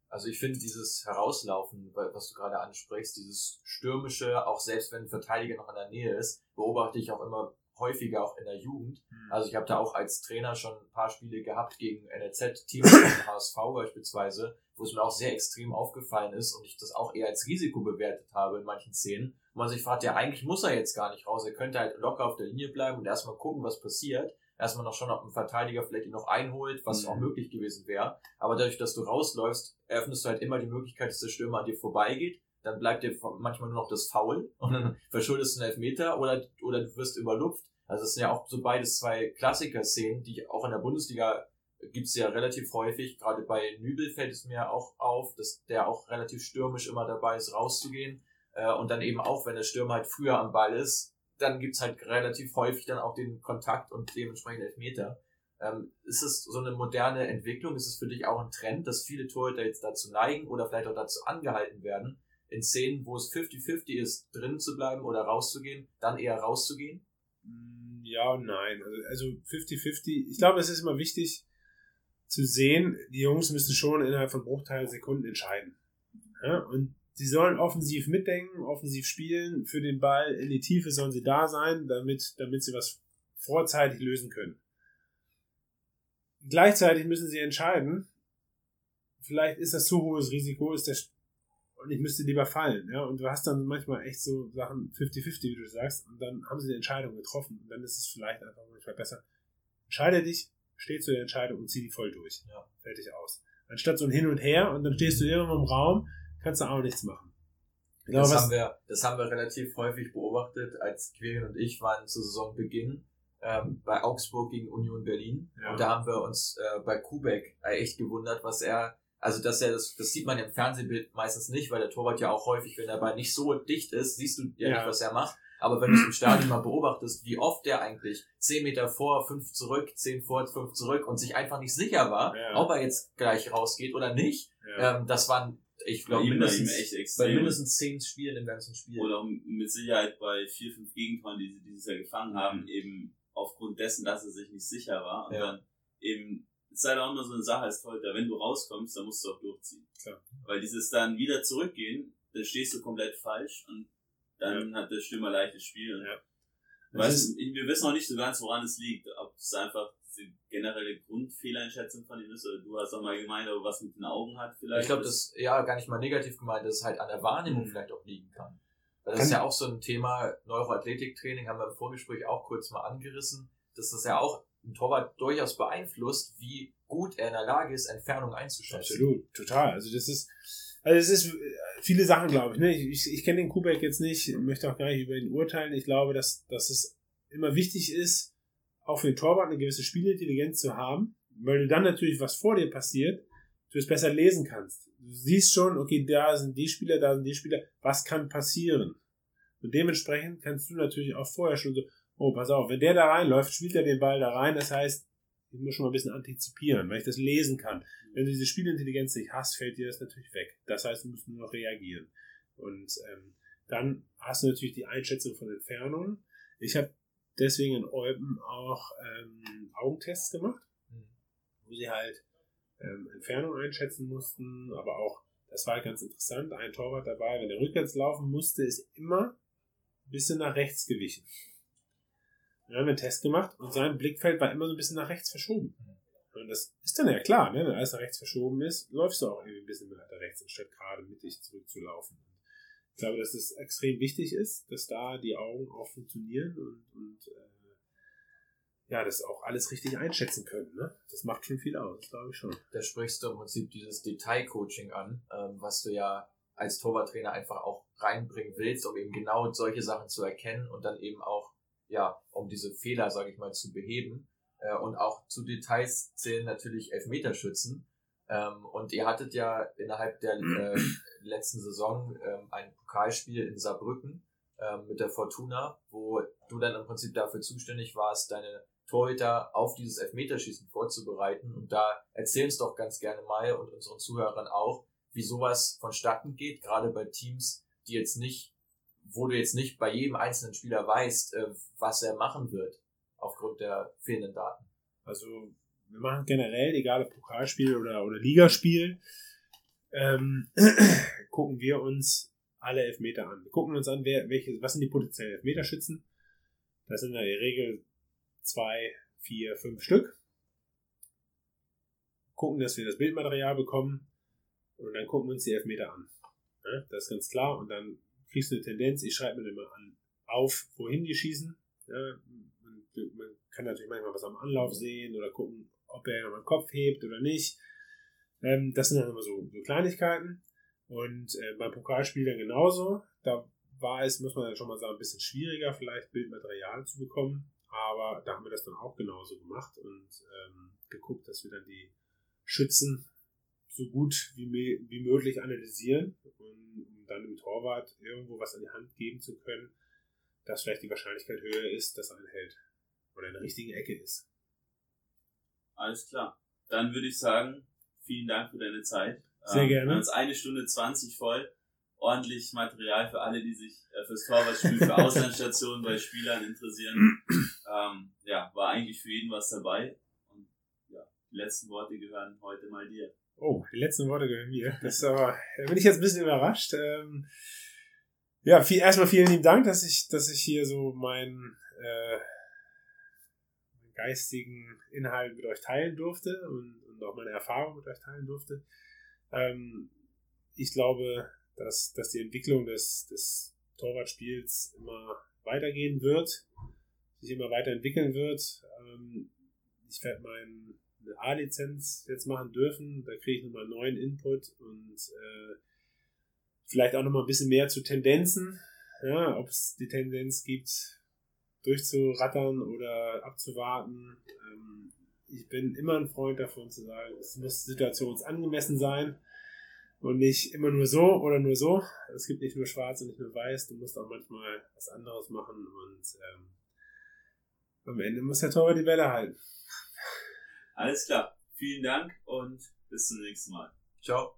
Also ich finde dieses Herauslaufen, was du gerade ansprichst, dieses stürmische, auch selbst wenn ein Verteidiger noch in der Nähe ist, beobachte ich auch immer häufiger auch in der Jugend. Mhm. Also ich habe da auch als Trainer schon ein paar Spiele gehabt gegen NLZ-Teams von HSV beispielsweise, wo es mir auch sehr extrem aufgefallen ist und ich das auch eher als Risiko bewertet habe in manchen Szenen. Und man sich fragt, ja, eigentlich muss er jetzt gar nicht raus. Er könnte halt locker auf der Linie bleiben und erstmal gucken, was passiert. Erstmal noch schon, ob ein Verteidiger vielleicht ihn noch einholt, was mhm. auch möglich gewesen wäre. Aber dadurch, dass du rausläufst, eröffnest du halt immer die Möglichkeit, dass der Stürmer an dir vorbeigeht dann bleibt dir manchmal nur noch das Foul und dann verschuldest du einen Elfmeter oder, oder du wirst überlupft. Also es sind ja auch so beides zwei Klassiker-Szenen, die auch in der Bundesliga gibt's ja relativ häufig. Gerade bei Nübel fällt es mir auch auf, dass der auch relativ stürmisch immer dabei ist, rauszugehen. Äh, und dann eben auch, wenn der Stürmer halt früher am Ball ist, dann gibt's halt relativ häufig dann auch den Kontakt und dementsprechend Elfmeter. Ähm, ist es so eine moderne Entwicklung? Ist es für dich auch ein Trend, dass viele Torhüter jetzt dazu neigen oder vielleicht auch dazu angehalten werden, in Szenen, wo es 50-50 ist, drin zu bleiben oder rauszugehen, dann eher rauszugehen? Mm, ja und nein. Also 50-50. Ich glaube, es ist immer wichtig zu sehen, die Jungs müssen schon innerhalb von Bruchteilen Sekunden entscheiden. Ja? Und sie sollen offensiv mitdenken, offensiv spielen. Für den Ball in die Tiefe sollen sie da sein, damit, damit sie was vorzeitig lösen können. Gleichzeitig müssen sie entscheiden, vielleicht ist das zu hohes Risiko, ist der und ich müsste lieber fallen, ja. Und du hast dann manchmal echt so Sachen 50-50, wie du sagst, und dann haben sie die Entscheidung getroffen. Und dann ist es vielleicht einfach manchmal besser. Entscheide dich, steh zu der Entscheidung und zieh die voll durch. Ja. Fertig aus. Anstatt so ein Hin und Her und dann stehst du irgendwo im Raum, kannst du auch nichts machen. Glaube, das, haben wir, das haben wir relativ häufig beobachtet, als Quirin und ich waren zu Saisonbeginn ähm, bei Augsburg gegen Union Berlin. Ja. Und da haben wir uns äh, bei Kubek echt gewundert, was er also dass er das, das sieht man im Fernsehbild meistens nicht, weil der Torwart ja auch häufig, wenn der Ball nicht so dicht ist, siehst du ja, ja. nicht, was er macht. Aber wenn du es im Stadion mal beobachtest, wie oft der eigentlich zehn Meter vor, fünf zurück, zehn vor, fünf zurück und sich einfach nicht sicher war, ja. ob er jetzt gleich rausgeht oder nicht, ja. ähm, das waren, ich glaube, mindestens, bei mindestens zehn Spielen im ganzen Spiel. Oder mit Sicherheit bei vier, fünf Gegentoren, die sie dieses Jahr gefangen haben, mhm. eben aufgrund dessen, dass er sich nicht sicher war und dann eben ist halt auch immer so eine Sache als Torhüter, wenn du rauskommst, dann musst du auch durchziehen. Klar. Weil dieses dann wieder zurückgehen, dann stehst du komplett falsch und dann ja. hat der Stürmer leichtes Spiel. Ja. Weißt, wir wissen auch nicht so ganz, woran es liegt. Ob es einfach die generelle Grundfehleinschätzung von ihm ist, oder du hast auch mal gemeint, aber was mit den Augen hat vielleicht. Ich glaube, das ja gar nicht mal negativ gemeint, dass es halt an der Wahrnehmung mhm. vielleicht auch liegen kann. Weil das ist ja auch so ein Thema Neuroathletiktraining, haben wir im Vorgespräch auch kurz mal angerissen, dass das ja auch ein Torwart durchaus beeinflusst, wie gut er in der Lage ist, Entfernung einzuschätzen. Absolut, total. Also das ist, also es ist äh, viele Sachen, glaube ich. Ne? Ich, ich, ich kenne den Kubek jetzt nicht, möchte auch gar nicht über ihn urteilen. Ich glaube, dass, dass es immer wichtig ist, auch für den Torwart eine gewisse Spielintelligenz zu haben, weil du dann natürlich, was vor dir passiert, du es besser lesen kannst. Du siehst schon, okay, da sind die Spieler, da sind die Spieler, was kann passieren? Und dementsprechend kannst du natürlich auch vorher schon so, oh, pass auf, wenn der da reinläuft, spielt er den Ball da rein. Das heißt, ich muss schon mal ein bisschen antizipieren, weil ich das lesen kann. Wenn du diese Spielintelligenz nicht hast, fällt dir das natürlich weg. Das heißt, du musst nur noch reagieren. Und ähm, dann hast du natürlich die Einschätzung von Entfernungen. Ich habe deswegen in Eupen auch ähm, Augentests gemacht, wo sie halt ähm, Entfernung einschätzen mussten, aber auch, das war halt ganz interessant, ein Torwart dabei, wenn er rückwärts laufen musste, ist immer ein bisschen nach rechts gewichen. Wir haben einen Test gemacht und sein Blickfeld war immer so ein bisschen nach rechts verschoben. Und das ist dann ja klar, ne? wenn alles nach rechts verschoben ist, läufst du auch irgendwie ein bisschen weiter rechts, anstatt gerade mittig zurückzulaufen. Ich glaube, dass es extrem wichtig ist, dass da die Augen auch funktionieren und, und äh, ja, das auch alles richtig einschätzen können. Ne? Das macht schon viel aus, glaube ich schon. Da sprichst du im Prinzip dieses Detailcoaching an, ähm, was du ja als Torwarttrainer einfach auch reinbringen willst, um eben genau solche Sachen zu erkennen und dann eben auch, ja, um diese Fehler, sage ich mal, zu beheben. Äh, und auch zu Details zählen natürlich Elfmeterschützen. Ähm, und ihr hattet ja innerhalb der äh, letzten Saison ähm, ein Pokalspiel in Saarbrücken ähm, mit der Fortuna, wo du dann im Prinzip dafür zuständig warst, deine Torhüter auf dieses Elfmeterschießen vorzubereiten. Und da erzähl uns doch ganz gerne mal und unseren Zuhörern auch, wie sowas vonstatten geht, gerade bei Teams, die jetzt nicht, wo du jetzt nicht bei jedem einzelnen Spieler weißt, äh, was er machen wird, aufgrund der fehlenden Daten. Also wir machen generell, egal ob Pokalspiel oder, oder Ligaspiel, ähm, gucken wir uns alle Elfmeter an. Wir gucken uns an, wer, welche, was sind die potenziellen Elfmeterschützen. Das sind in der Regel zwei, vier, fünf Stück. Gucken, dass wir das Bildmaterial bekommen und dann gucken wir uns die Elfmeter an. Ja, das ist ganz klar. Und dann kriegst du eine Tendenz, ich schreibe mir immer an, auf, wohin die schießen. Ja, man, man, kann natürlich manchmal was am Anlauf sehen oder gucken, ob er nochmal den Kopf hebt oder nicht. Ähm, das sind dann immer so, so Kleinigkeiten. Und äh, beim Pokalspiel dann genauso. Da war es, muss man dann schon mal sagen, ein bisschen schwieriger, vielleicht Bildmaterial zu bekommen. Aber da haben wir das dann auch genauso gemacht und ähm, geguckt, dass wir dann die Schützen so gut wie, wie möglich analysieren, und, um dann dem Torwart irgendwo was an die Hand geben zu können, dass vielleicht die Wahrscheinlichkeit höher ist, dass er einen hält oder in der richtigen Ecke ist. Alles klar. Dann würde ich sagen, vielen Dank für deine Zeit. Sehr ähm, gerne. Uns eine Stunde 20 voll. Ordentlich Material für alle, die sich äh, fürs Torwartspiel, für Auslandsstationen bei Spielern interessieren. Ähm, ja, war eigentlich für jeden was dabei. Und ja, die letzten Worte gehören heute mal dir. Oh, die letzten Worte gehören mir. Das ist aber, da bin ich jetzt ein bisschen überrascht. Ähm, ja, viel, erstmal vielen lieben Dank, dass ich, dass ich hier so meinen äh, geistigen Inhalt mit euch teilen durfte und, und auch meine Erfahrung mit euch teilen durfte. Ähm, ich glaube, dass, dass die Entwicklung des, des Torwartspiels immer weitergehen wird, sich immer weiterentwickeln wird. Ähm, ich werde meine A-Lizenz jetzt machen dürfen. Da kriege ich nochmal neuen Input und äh, vielleicht auch nochmal ein bisschen mehr zu Tendenzen. Ja, ob es die Tendenz gibt, durchzurattern oder abzuwarten. Ähm, ich bin immer ein Freund davon zu sagen, es muss situationsangemessen sein und nicht immer nur so oder nur so. Es gibt nicht nur schwarz und nicht nur weiß, du musst auch manchmal was anderes machen und ähm, am Ende muss der Torwart die Welle halten. Alles klar. Vielen Dank und bis zum nächsten Mal. Ciao.